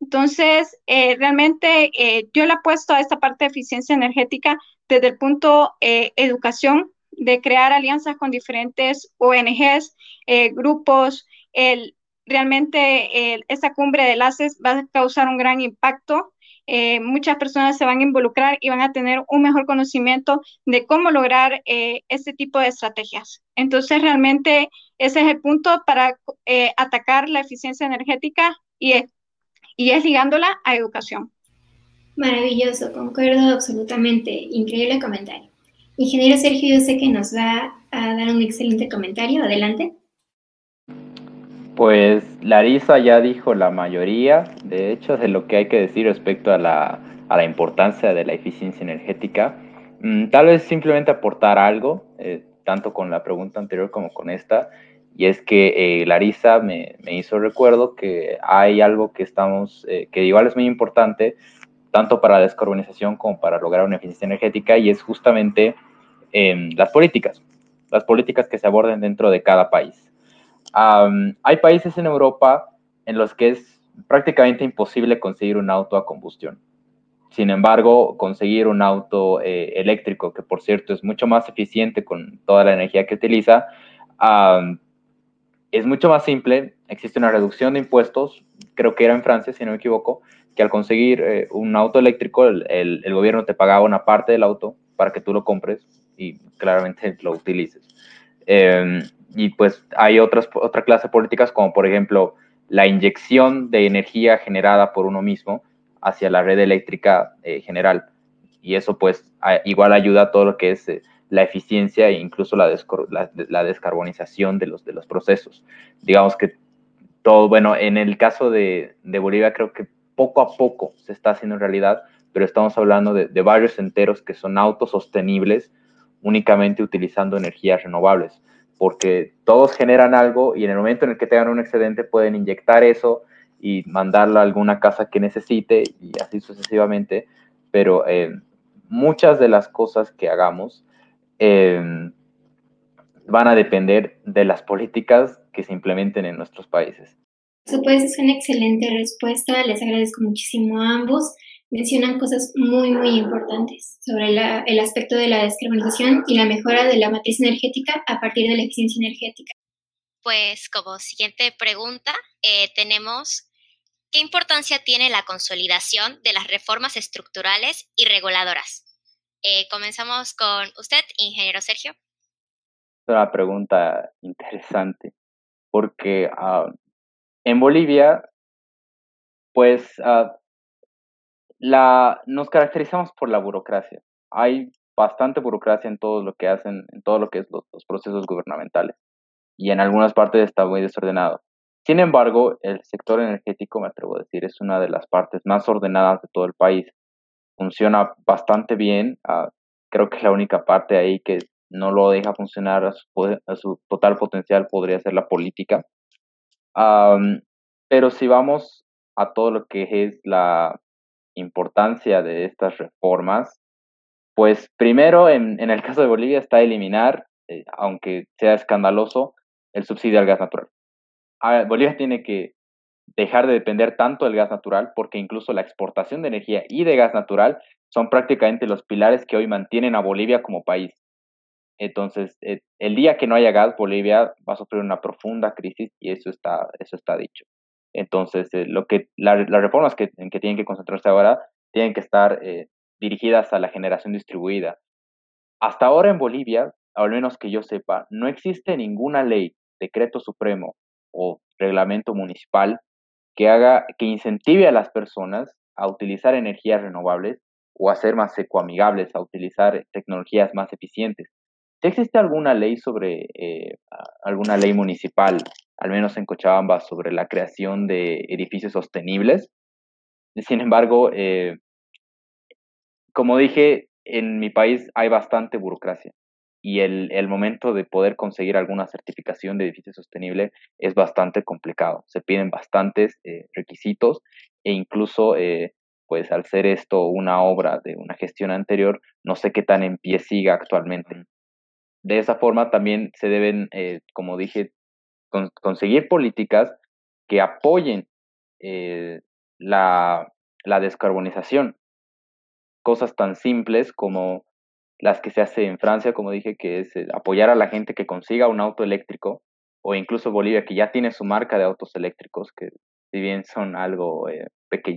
[SPEAKER 3] Entonces, eh, realmente eh, yo le apuesto a esta parte de eficiencia energética desde el punto eh, educación, de crear alianzas con diferentes ONGs, grupos. El, realmente esta cumbre de enlaces va a causar un gran impacto. muchas personas se van a involucrar y van a tener un mejor conocimiento de cómo lograr este tipo de estrategias. Entonces, realmente ese es el punto para atacar la eficiencia energética y y es ligándola a educación.
[SPEAKER 2] Maravilloso, concuerdo absolutamente. Increíble comentario. Ingeniero Sergio, yo sé que nos va a dar un excelente comentario. Adelante.
[SPEAKER 4] Pues Larisa ya dijo la mayoría, de hecho, de lo que hay que decir respecto a la, a la importancia de la eficiencia energética. Mm, tal vez simplemente aportar algo, eh, tanto con la pregunta anterior como con esta, y es que eh, Larisa me, hizo recuerdo que hay algo que estamos, eh, que igual es muy importante, tanto para la descarbonización como para lograr una eficiencia energética, y es justamente em, las políticas, las políticas que se aborden dentro de cada país. hay países en Europa en los que es prácticamente imposible conseguir un auto a combustión. Sin embargo, conseguir un auto eh, eléctrico, que por cierto es mucho más eficiente con toda la energía que utiliza, es mucho más simple, existe una reducción de impuestos, creo que era en Francia, si no me equivoco, que al conseguir eh, un auto eléctrico, el, gobierno te pagaba una parte del auto para que tú lo compres y claramente lo utilices. Em, y pues hay otras, otra clase políticas como por ejemplo la inyección de energía generada por uno mismo hacia la red eléctrica eh, general. Y eso pues igual ayuda a todo lo que es eh, la eficiencia e incluso la, descarbonización de los, procesos. Digamos que todo, bueno, en el caso de, Bolivia creo que poco a poco se está haciendo en realidad, pero estamos hablando de, de enteros que son autosostenibles únicamente utilizando energías renovables, porque todos generan algo y en el momento en el que tengan un excedente pueden inyectar eso y mandarla a alguna casa que necesite y así sucesivamente, pero eh, muchas de las cosas que hagamos eh, van a depender de las políticas que se implementen en nuestros países.
[SPEAKER 2] Supuesto, es una excelente respuesta, les agradezco muchísimo a ambos. Mencionan cosas muy, muy importantes sobre el aspecto de la descarbonización y la mejora de la matriz energética a partir de la eficiencia energética.
[SPEAKER 1] Pues como siguiente pregunta, eh, tenemos ¿Qué importancia tiene la consolidación de las reformas estructurales y reguladoras? Eh, comenzamos con usted, ingeniero Sergio.
[SPEAKER 4] Es una pregunta interesante, porque ah, en Bolivia, pues ah, la, nos caracterizamos por la burocracia. Hay bastante burocracia en todo lo que hacen, en todo lo que es los procesos gubernamentales. Y en algunas partes está muy desordenado. Sin embargo, el sector energético, me atrevo a decir, es una de las partes más ordenadas de todo el país. Funciona bastante bien. Ah, creo que la única parte ahí que no lo deja funcionar a su, total potencial podría ser la política. pero si vamos a todo lo que es la importancia de estas reformas, pues primero en, el caso de Bolivia está eliminar, eh, aunque sea escandaloso, el subsidio al gas natural. Bolivia tiene que dejar de depender tanto del gas natural porque incluso la exportación de energía y de gas natural son prácticamente los pilares que hoy mantienen a Bolivia como país. Entonces, eh, el día que no haya gas, Bolivia va a sufrir una profunda crisis y eso está, eso está dicho. Entonces, eh, lo que, las reformas que, en que tienen que concentrarse ahora tienen que estar eh, dirigidas a la generación distribuida. Hasta ahora en Bolivia, al menos que yo sepa, no existe ninguna ley, decreto supremo o reglamento municipal que haga, que incentive a las personas a utilizar energías renovables o a ser más ecoamigables, a utilizar tecnologías más eficientes. Si existe alguna ley sobre, eh, alguna ley municipal, al menos en Cochabamba, sobre la creación de edificios sostenibles. Sin embargo, eh, como dije, en mi país hay bastante burocracia y el, el, momento de poder conseguir alguna certificación de edificio sostenible es bastante complicado. Se piden bastantes eh, requisitos e incluso, eh, pues al ser esto una obra de una gestión anterior, no sé qué tan en pie siga actualmente. De esa forma también se deben, eh, como dije, conseguir políticas que apoyen la, la descarbonización. Cosas tan simples como las que se hace en Francia, como dije, que es eh, apoyar a la gente que consiga un auto eléctrico, o incluso Bolivia, que ya tiene su marca de autos eléctricos, que si bien son algo eh,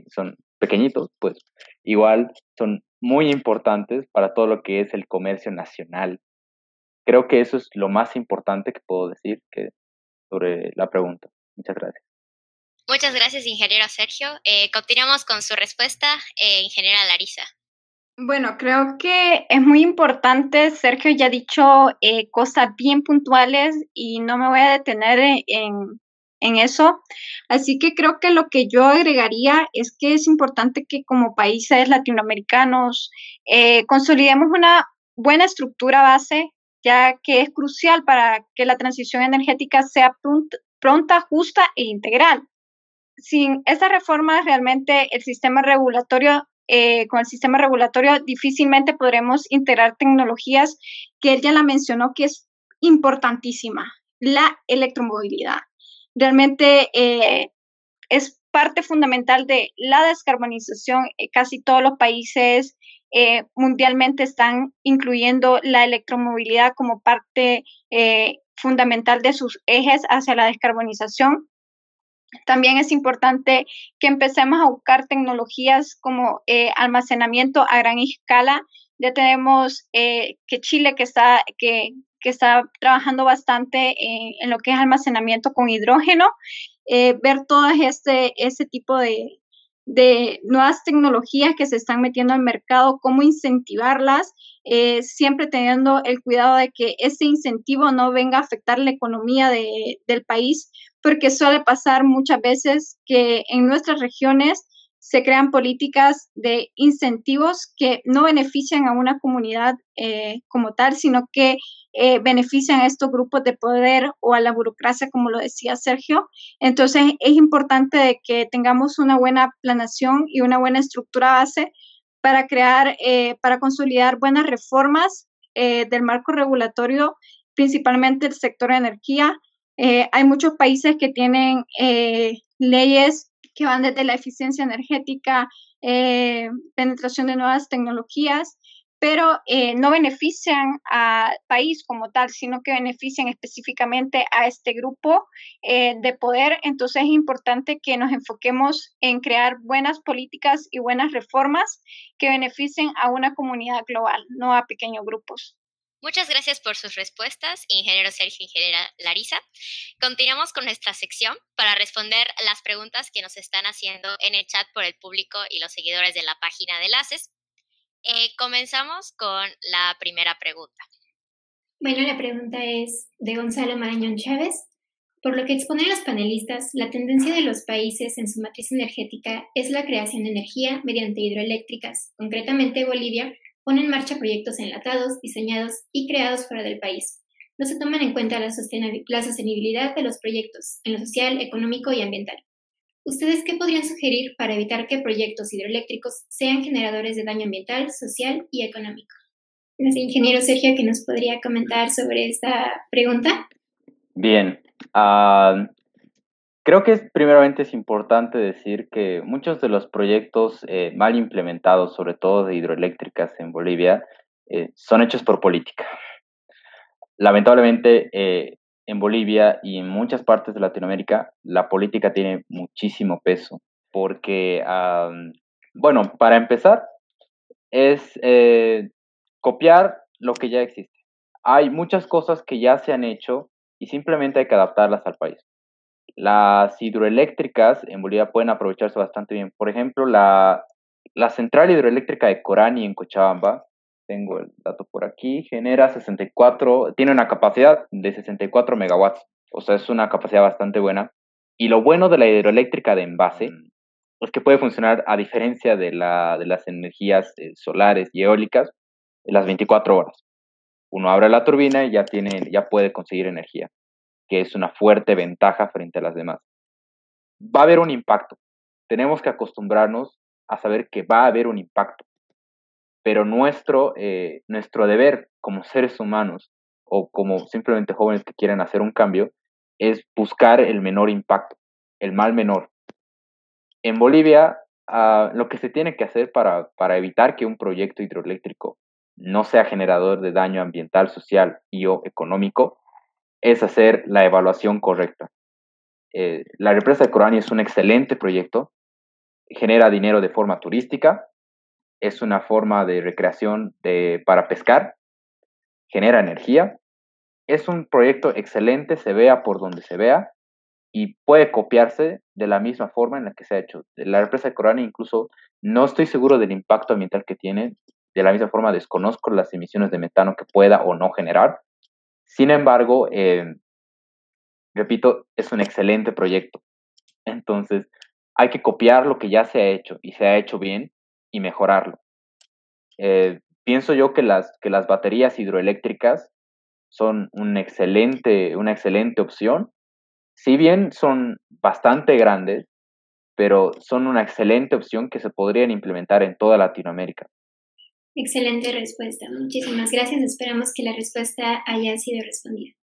[SPEAKER 4] son pequeñitos, pues igual son muy importantes para todo lo que es el comercio nacional. Creo que eso es lo más importante que puedo decir que, sobre la pregunta. Muchas gracias.
[SPEAKER 1] Muchas gracias, ingeniero Sergio. Eh, continuamos con su respuesta, eh, ingeniera Larisa.
[SPEAKER 3] Bueno, creo que es muy importante, Sergio ya ha dicho eh, cosas bien puntuales y no me voy a detener en, eso. Así que creo que lo que yo agregaría es que es importante que como países latinoamericanos eh, consolidemos una buena estructura base, ya que es crucial para que la transición energética sea pronta, justa e integral. Sin esa reforma, realmente el sistema regulatorio eh, con el sistema regulatorio difícilmente podremos integrar tecnologías que él ya la mencionó, que es importantísima, la electromovilidad. Realmente eh, es parte fundamental de la descarbonización. Eh, casi todos los países mundialmente están incluyendo la electromovilidad como parte fundamental de sus ejes hacia la descarbonización. También es importante que empecemos a buscar tecnologías como eh, almacenamiento a gran escala. Ya tenemos eh, que Chile que está, que, está trabajando bastante en, lo que es almacenamiento con hidrógeno. ver todo este, ese tipo de, de nuevas tecnologías que se están metiendo al mercado, cómo incentivarlas, eh, siempre teniendo el cuidado de que ese incentivo no venga a afectar la economía del país, porque suele pasar muchas veces que en nuestras regiones se crean políticas de incentivos que no benefician a una comunidad eh, como tal, sino que eh, benefician a estos grupos de poder o a la burocracia, como lo decía Sergio. Entonces, es importante que tengamos una buena planación y una buena estructura base para crear, eh, para consolidar buenas reformas del marco regulatorio, principalmente el sector de energía. Hay muchos países que tienen leyes que van desde la eficiencia energética, eh, penetración de nuevas tecnologías, pero eh, no benefician al país como tal, sino que benefician específicamente a este grupo eh, de poder. Entonces es importante que nos enfoquemos en crear buenas políticas y buenas reformas que beneficien a una comunidad global, no a pequeños grupos.
[SPEAKER 1] Muchas gracias por sus respuestas, ingeniero Sergio ingeniera Larisa. Continuamos con nuestra sección para responder las preguntas que nos están haciendo en el chat por el público y los seguidores de la página de enlaces. Eh, comenzamos con la primera pregunta.
[SPEAKER 2] Bueno, la pregunta es de Gonzalo Marañón Chávez. Por lo que exponen los panelistas, la tendencia de los países en su matriz energética es la creación de energía mediante hidroeléctricas. Concretamente, Bolivia pone en marcha proyectos enlatados, diseñados y creados fuera del país. No se toman en cuenta la, sostenibilidad de los proyectos en lo social, económico y ambiental. ¿Ustedes qué podrían sugerir para evitar que proyectos hidroeléctricos sean generadores de daño ambiental, social y económico? Ingeniero Sergio, ¿qué nos podría comentar sobre esta pregunta?
[SPEAKER 4] Bien, uh, Creo que primeramente es importante decir que muchos de los proyectos eh, mal implementados, sobre todo de hidroeléctricas en Bolivia, eh, son hechos por política. Lamentablemente, eh, en Bolivia y en muchas partes de Latinoamérica, la política tiene muchísimo peso, porque, bueno, para empezar, es copiar lo que ya existe. Hay muchas cosas que ya se han hecho y simplemente hay que adaptarlas al país. Las hidroeléctricas en Bolivia pueden aprovecharse bastante bien. Por ejemplo, la, la central hidroeléctrica de Corani en Cochabamba, tengo el dato por aquí, genera 64, tiene una capacidad de 64 megawatts, o sea, es una capacidad bastante buena. Y lo bueno de la hidroeléctrica de envase mm. es que puede funcionar a diferencia de, la, de las energías eh, solares y eólicas en las 24 horas. Uno abre la turbina y ya, tiene, ya puede conseguir energía que es una fuerte ventaja frente a las demás. Va a haber un impacto. Tenemos que acostumbrarnos a saber que va a haber un impacto. Pero nuestro, eh, nuestro deber como seres humanos o como simplemente jóvenes que quieren hacer un cambio es buscar el menor impacto, el mal menor. En Bolivia, ah, lo que se tiene que hacer para, para evitar que un proyecto hidroeléctrico no sea generador de daño ambiental, social y o económico es hacer la evaluación correcta. Eh, la represa de Corani es un excelente proyecto, genera dinero de forma turística, es una forma de recreación para pescar, genera energía, es un proyecto excelente, se vea por donde se vea y puede copiarse de la misma forma en la que se ha hecho. La represa de Corani incluso no estoy seguro del impacto ambiental que tiene, de la misma forma desconozco las emisiones de metano que pueda o no generar, sin embargo, eh, repito, es un excelente proyecto. Entonces, hay que copiar lo que ya se ha hecho y se ha hecho bien y mejorarlo. Eh, pienso yo que las, que las baterías hidroeléctricas son un excelente, una excelente opción. Si bien son bastante grandes, pero son una excelente opción que se podrían implementar en toda Latinoamérica.
[SPEAKER 2] Excelente respuesta. Muchísimas gracias. Esperamos que la respuesta haya sido respondida.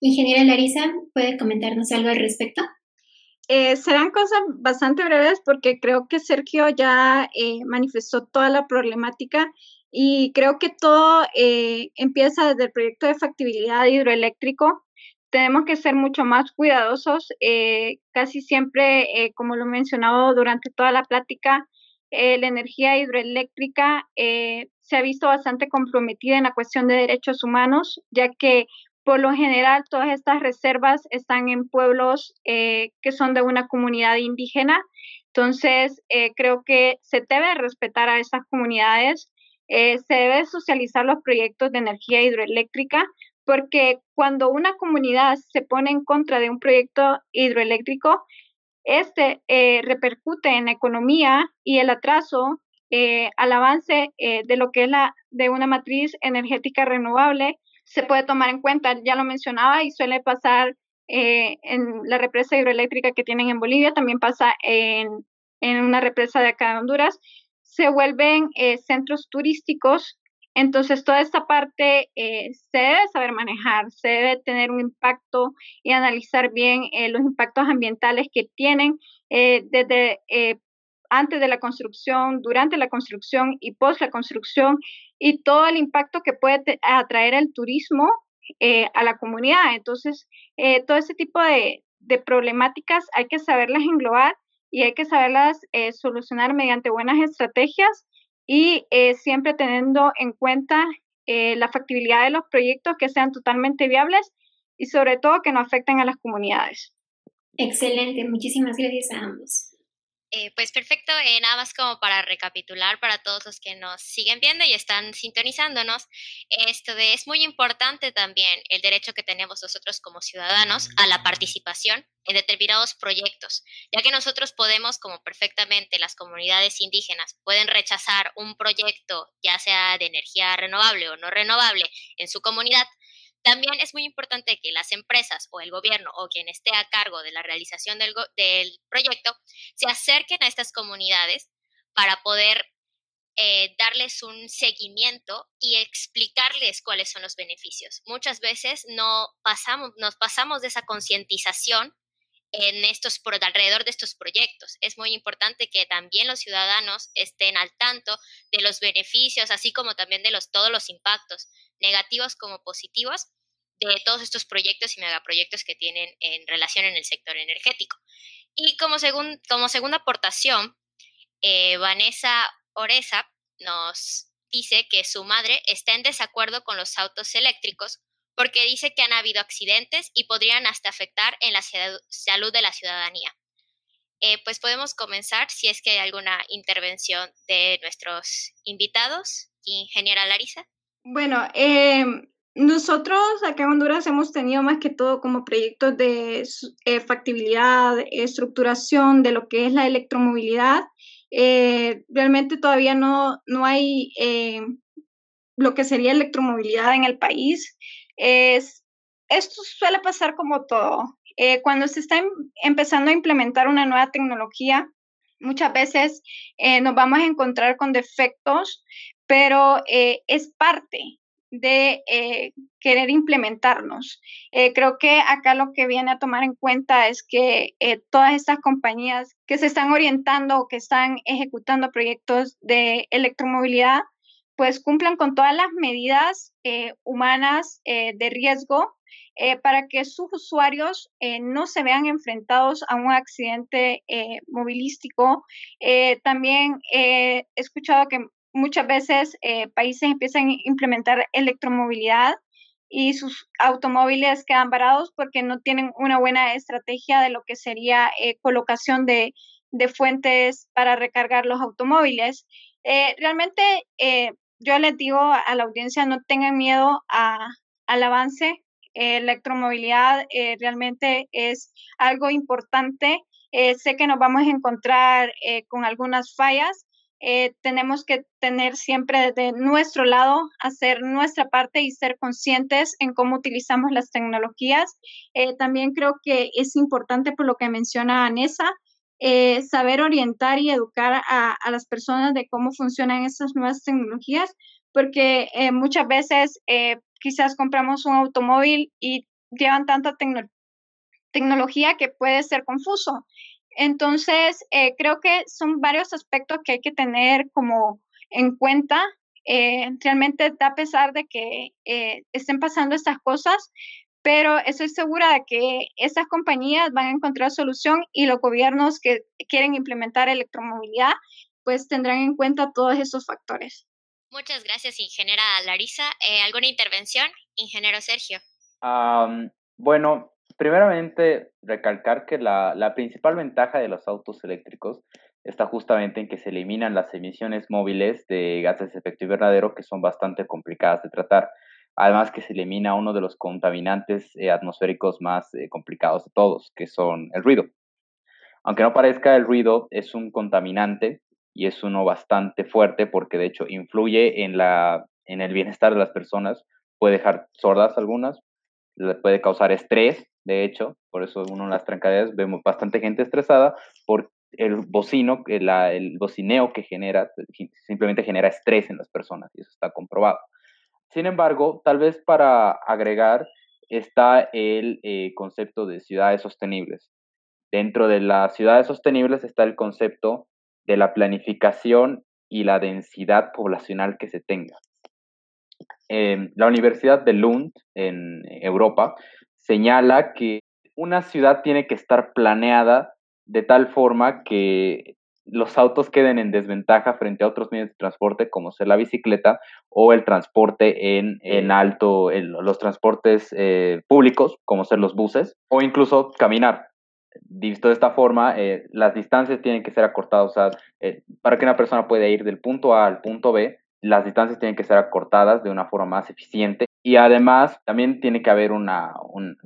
[SPEAKER 2] Ingeniera Larisa, ¿puede comentarnos algo al respecto?
[SPEAKER 3] Eh, serán cosas bastante breves porque creo que Sergio ya eh, manifestó toda la problemática y creo que todo eh, empieza desde el proyecto de factibilidad hidroeléctrico. Tenemos que ser mucho más cuidadosos. casi siempre, como lo he mencionado durante toda la plática, la energía hidroeléctrica se ha visto bastante comprometida en la cuestión de derechos humanos, ya que por lo general, todas estas reservas están en pueblos eh, que son de una comunidad indígena. Entonces, eh, creo que se debe respetar a estas comunidades, se debe socializar los proyectos de energía hidroeléctrica, porque cuando una comunidad se pone en contra de un proyecto hidroeléctrico, este repercute en la economía y el atraso al avance de lo que es la de una matriz energética renovable se puede tomar en cuenta, ya lo mencionaba, y suele pasar eh, en la represa hidroeléctrica que tienen en Bolivia, también pasa en, una represa de acá de Honduras, se vuelven eh, centros turísticos, entonces toda esta parte eh, se debe saber manejar, se debe tener un impacto y analizar bien los impactos ambientales que tienen desde antes de la construcción, durante la construcción y post la construcción y todo el impacto que puede atraer el turismo eh, a la comunidad. Entonces, eh, todo ese tipo de, problemáticas hay que saberlas englobar y hay que saberlas eh, solucionar mediante buenas estrategias y siempre teniendo en cuenta la factibilidad de los proyectos que sean totalmente viables y sobre todo que no afecten a las comunidades.
[SPEAKER 2] Excelente, muchísimas gracias a ambos.
[SPEAKER 1] Eh, pues perfecto, eh, nada más como para recapitular para todos los que nos siguen viendo y están sintonizándonos, esto es muy importante también el derecho que tenemos nosotros como ciudadanos a la participación en determinados proyectos, ya que nosotros podemos, como perfectamente las comunidades indígenas, pueden rechazar un proyecto, ya sea de energía renovable o no renovable, en su comunidad, también es muy importante que las empresas o el gobierno o quien esté a cargo de la realización del, proyecto se acerquen a estas comunidades para poder eh, darles un seguimiento y explicarles cuáles son los beneficios. Muchas veces no pasamos, nos pasamos de esa concientización en estos por alrededor de estos proyectos. Es muy importante que también los ciudadanos estén al tanto de los beneficios, así como también de los todos los impactos negativos como positivos de todos estos proyectos y megaproyectos que tienen en relación en el sector energético. Y como, como segunda aportación, eh, Vanessa Oreza nos dice que su madre está en desacuerdo con los autos eléctricos porque dice que han habido accidentes y podrían hasta afectar en la salud de la ciudadanía. Eh, pues podemos comenzar si es que hay alguna intervención de nuestros invitados. Ingeniera Larisa.
[SPEAKER 3] Bueno, eh, nosotros acá en Honduras hemos tenido más que todo como proyectos de eh, factibilidad, estructuración de lo que es la electromovilidad. Eh, realmente todavía no, no hay eh, lo que sería electromovilidad en el país. Es, esto suele pasar como todo. cuando se está em, empezando a implementar una nueva tecnología, muchas veces nos vamos a encontrar con defectos, pero es parte de eh, querer implementarnos. Eh, creo que acá lo que viene a tomar en cuenta es que eh, todas estas compañías que se están orientando o que están ejecutando proyectos de electromovilidad, pues cumplan con todas las medidas humanas de riesgo para que sus usuarios no se vean enfrentados a un accidente movilístico. también he escuchado que muchas veces eh, países empiezan a implementar electromovilidad y sus automóviles quedan varados porque no tienen una buena estrategia de lo que sería eh, colocación de, fuentes para recargar los automóviles. Eh, realmente yo les digo a la audiencia, no tengan miedo al avance. electromovilidad realmente es algo importante. sé que nos vamos a encontrar con algunas fallas, eh, tenemos que tener siempre de nuestro lado, hacer nuestra parte y ser conscientes en cómo utilizamos las tecnologías. Eh, también creo que es importante, por lo que menciona Anessa, eh, saber orientar y educar a, a, las personas de cómo funcionan estas nuevas tecnologías, porque muchas veces quizás compramos un automóvil y llevan tanta tecnología que puede ser confuso. Entonces, eh, creo que son varios aspectos que hay que tener como en cuenta. Eh, realmente da pesar de que eh, estén pasando estas cosas, pero estoy segura de que estas compañías van a encontrar solución y los gobiernos que quieren implementar electromovilidad, pues tendrán en cuenta todos esos factores.
[SPEAKER 1] Muchas gracias, ingeniera Larisa. ¿Alguna intervención, ingeniero Sergio?
[SPEAKER 4] bueno, primeramente recalcar que la, la, principal ventaja de los autos eléctricos está justamente en que se eliminan las emisiones móviles de gases de efecto invernadero que son bastante complicadas de tratar. Además que se elimina uno de los contaminantes eh, atmosféricos más eh, complicados de todos, que son el ruido. Aunque no parezca, el ruido es un contaminante y es uno bastante fuerte porque de hecho influye en, la, en el bienestar de las personas, puede dejar sordas algunas, puede causar estrés, de hecho, por eso uno en las trancaderas vemos bastante gente estresada por el bocino, el, el bocineo que genera, simplemente genera estrés en las personas y eso está comprobado. Sin embargo, tal vez para agregar está el eh, concepto de ciudades sostenibles. Dentro de las ciudades sostenibles está el concepto de la planificación y la densidad poblacional que se tenga. Em, la Universidad de Lund en Europa señala que una ciudad tiene que estar planeada de tal forma que los autos queden en desventaja frente a otros medios de transporte como ser la bicicleta o el transporte en, en alto, los transportes eh, públicos como ser los buses o incluso caminar. Visto de esta forma, eh, las distancias tienen que ser acortadas. O sea, eh, para que una persona pueda ir del punto A al punto B, las distancias tienen que ser acortadas de una forma más eficiente y además también tiene que haber una,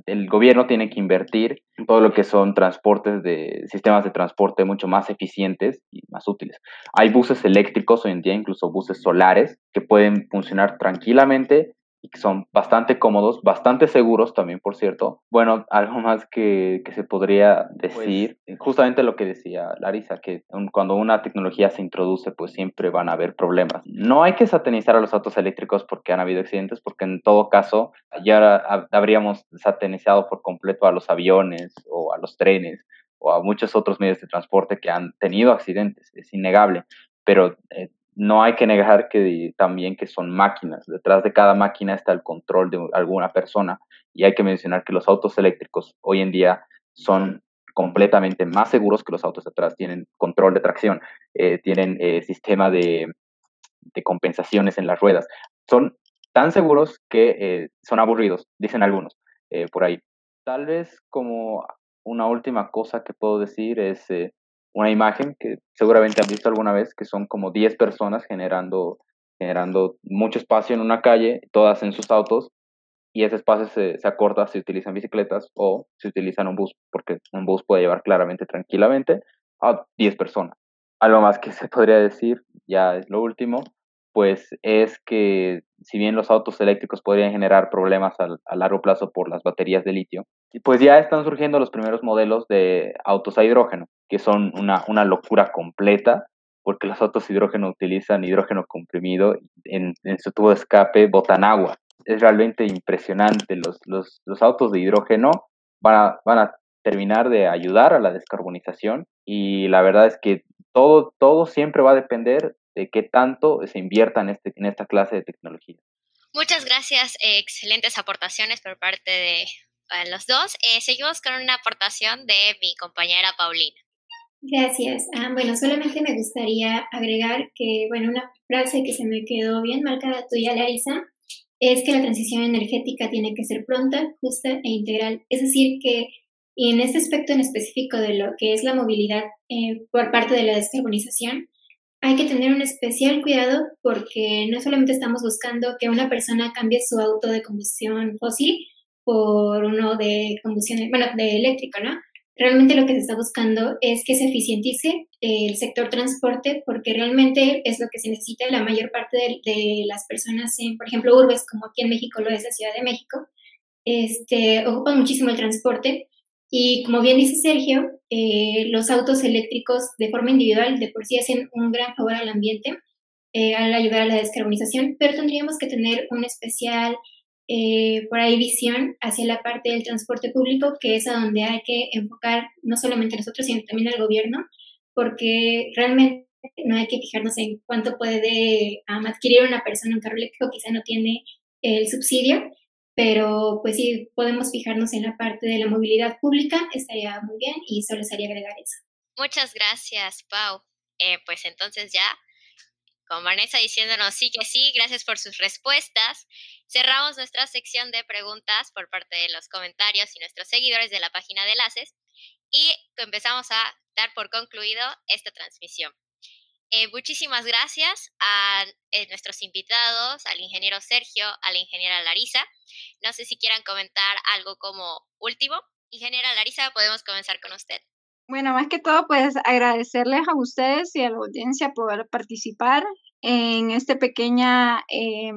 [SPEAKER 4] el gobierno tiene que invertir en todo lo que son transportes de sistemas de transporte mucho más eficientes y más útiles. Hay buses eléctricos hoy en día, incluso buses solares que pueden funcionar tranquilamente y que son bastante cómodos, bastante seguros también, por cierto. Bueno, algo más que, que se podría pues decir, justamente lo que decía Larisa, que cuando una tecnología se introduce, pues siempre van a haber problemas. No hay que satanizar a los autos eléctricos porque han habido accidentes, porque en todo caso ya habríamos satanizado por completo a los aviones o a los trenes o a muchos otros medios de transporte que han tenido accidentes, es innegable, pero eh, no hay que negar que también que son máquinas. Detrás de cada máquina está el control de alguna persona y hay que mencionar que los autos eléctricos hoy en día son completamente más seguros que los autos atrás. Tienen control de tracción, eh, tienen eh, sistema de, compensaciones en las ruedas. Son tan seguros que eh, son aburridos, dicen algunos por ahí. Tal vez como una última cosa que puedo decir es una imagen que seguramente han visto alguna vez, que son como 10 personas generando, generando mucho espacio en una calle, todas en sus autos, y ese espacio se, se acorta si utilizan bicicletas o si utilizan un bus, porque un bus puede llevar claramente, tranquilamente, a 10 personas. Algo más que se podría decir, ya es lo último, pues es que si bien los autos eléctricos podrían generar problemas a, largo plazo por las baterías de litio, pues ya están surgiendo los primeros modelos de autos a hidrógeno, que son una, una locura completa, porque los autos a hidrógeno utilizan hidrógeno comprimido, en, en su tubo de escape botan agua. Es realmente impresionante. Los, los, los autos de hidrógeno van a, van a terminar de ayudar a la descarbonización y la verdad es que todo, todo siempre va a depender de qué tanto se invierta en, este, en esta clase de tecnología.
[SPEAKER 1] Muchas gracias, excelentes aportaciones por parte de los dos. Eh, seguimos con una aportación de mi compañera Paulina.
[SPEAKER 2] Gracias. Ah, bueno, solamente me gustaría agregar que, bueno, una frase que se me quedó bien marcada tuya, Larisa, es que la transición energética tiene que ser pronta, justa e integral. Es decir, que en este aspecto en específico de lo que es la movilidad eh, por parte de la descarbonización, hay que tener un especial cuidado porque no solamente estamos buscando que una persona cambie su auto de combustión fósil por uno de combustión, bueno, de eléctrico, ¿no? Realmente lo que se está buscando es que se eficientice el sector transporte porque realmente es lo que se necesita la mayor parte de, las personas por ejemplo, urbes, como aquí en México lo es la Ciudad de México, este, ocupan muchísimo el transporte y como bien dice Sergio, eh, los autos eléctricos de forma individual de por sí hacen un gran favor al ambiente eh, al ayudar a la descarbonización, pero tendríamos que tener un especial eh, por ahí visión hacia la parte del transporte público, que es a donde hay que enfocar no solamente nosotros, sino también al gobierno, porque realmente no hay que fijarnos en cuánto puede adquirir una persona un carro eléctrico, quizá no tiene el subsidio, pero pues sí, podemos fijarnos en la parte de la movilidad pública, estaría muy bien y solo estaría agregar eso.
[SPEAKER 1] Muchas gracias, Pau. Eh, pues entonces ya con Vanessa diciéndonos sí que sí, gracias por sus respuestas. Cerramos nuestra sección de preguntas por parte de los comentarios y nuestros seguidores de la página de enlaces y empezamos a dar por concluido esta transmisión. Eh, muchísimas gracias a eh, nuestros invitados, al ingeniero Sergio, a la ingeniera Larisa. No sé si quieran comentar algo como último. Ingeniera Larisa, podemos comenzar con usted.
[SPEAKER 3] Bueno, más que todo, pues agradecerles a ustedes y a la audiencia por participar en esta pequeña eh,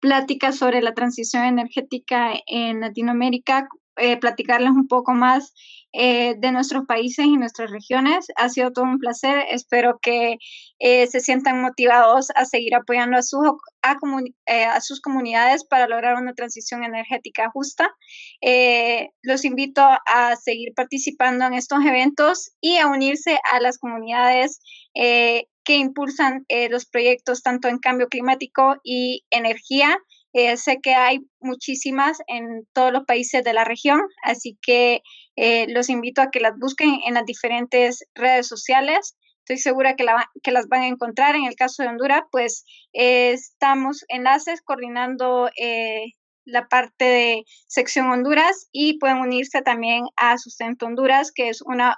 [SPEAKER 3] plática sobre la transición energética en Latinoamérica, eh, platicarles un poco más eh, de nuestros países y nuestras regiones. Ha sido todo un placer. Espero que eh, se sientan motivados a seguir apoyando a, a, sus comunidades para lograr una transición energética justa. los invito a seguir participando en estos eventos y a unirse a las comunidades que impulsan los proyectos tanto en cambio climático y energía. Sé que hay muchísimas en todos los países de la región, así que eh, los invito a que las busquen en las diferentes redes sociales. Estoy segura que, las van a encontrar. En el caso de Honduras, pues eh, estamos enlaces coordinando eh, la parte de sección Honduras y pueden unirse también a Sustento Honduras, que es una,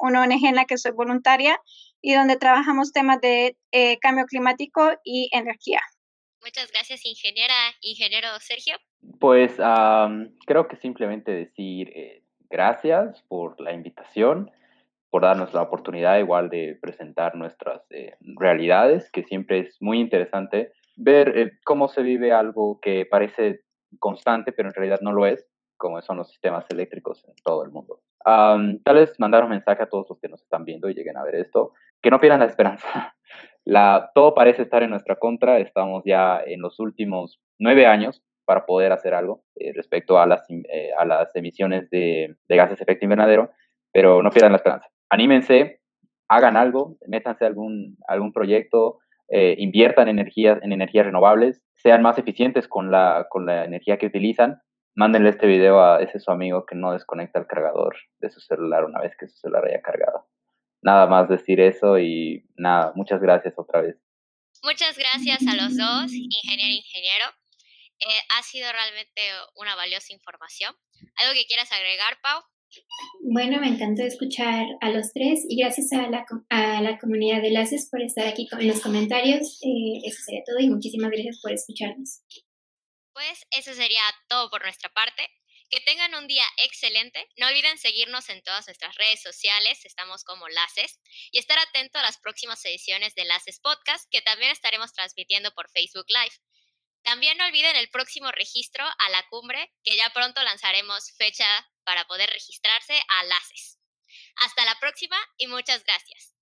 [SPEAKER 3] una ONG en la que soy voluntaria y donde trabajamos temas de cambio climático y energía.
[SPEAKER 1] Muchas gracias, ingeniera, ingeniero Sergio.
[SPEAKER 4] Pues creo que simplemente decir gracias por la invitación, por darnos la oportunidad igual de presentar nuestras eh, realidades, que siempre es muy interesante ver eh, cómo se vive algo que parece constante, pero en realidad no lo es, como son los sistemas eléctricos en todo el mundo. tal vez mandar un mensaje a todos los que nos están viendo y lleguen a ver esto, que no pierdan la esperanza. La, todo parece estar en nuestra contra, estamos ya en los últimos nueve años para poder hacer algo eh, respecto a las, eh, a las emisiones de, gases de efecto invernadero, pero no pierdan la esperanza. Anímense, hagan algo, métanse algún, algún proyecto, eh, inviertan en energías renovables, sean más eficientes con la, con la energía que utilizan. Mándenle este video a ese su amigo que no desconecta el cargador de su celular una vez que su celular haya cargado. Nada más decir eso y nada, muchas gracias otra vez.
[SPEAKER 1] Muchas gracias a los dos, ingeniero ingeniero. Eh, ha sido realmente una valiosa información. ¿Algo que quieras agregar, Pau?
[SPEAKER 2] Bueno, me encantó escuchar a los tres y gracias a la, a la comunidad de Laces por estar aquí en los comentarios. Eh, eso sería todo y muchísimas gracias por escucharnos.
[SPEAKER 1] Pues eso sería todo por nuestra parte. Que tengan un día excelente. No olviden seguirnos en todas nuestras redes sociales, estamos como Laces, y estar atento a las próximas ediciones de Laces Podcast, que también estaremos transmitiendo por Facebook Live. También no olviden el próximo registro a la cumbre, que ya pronto lanzaremos fecha para poder registrarse a LACES. Hasta la próxima y muchas gracias.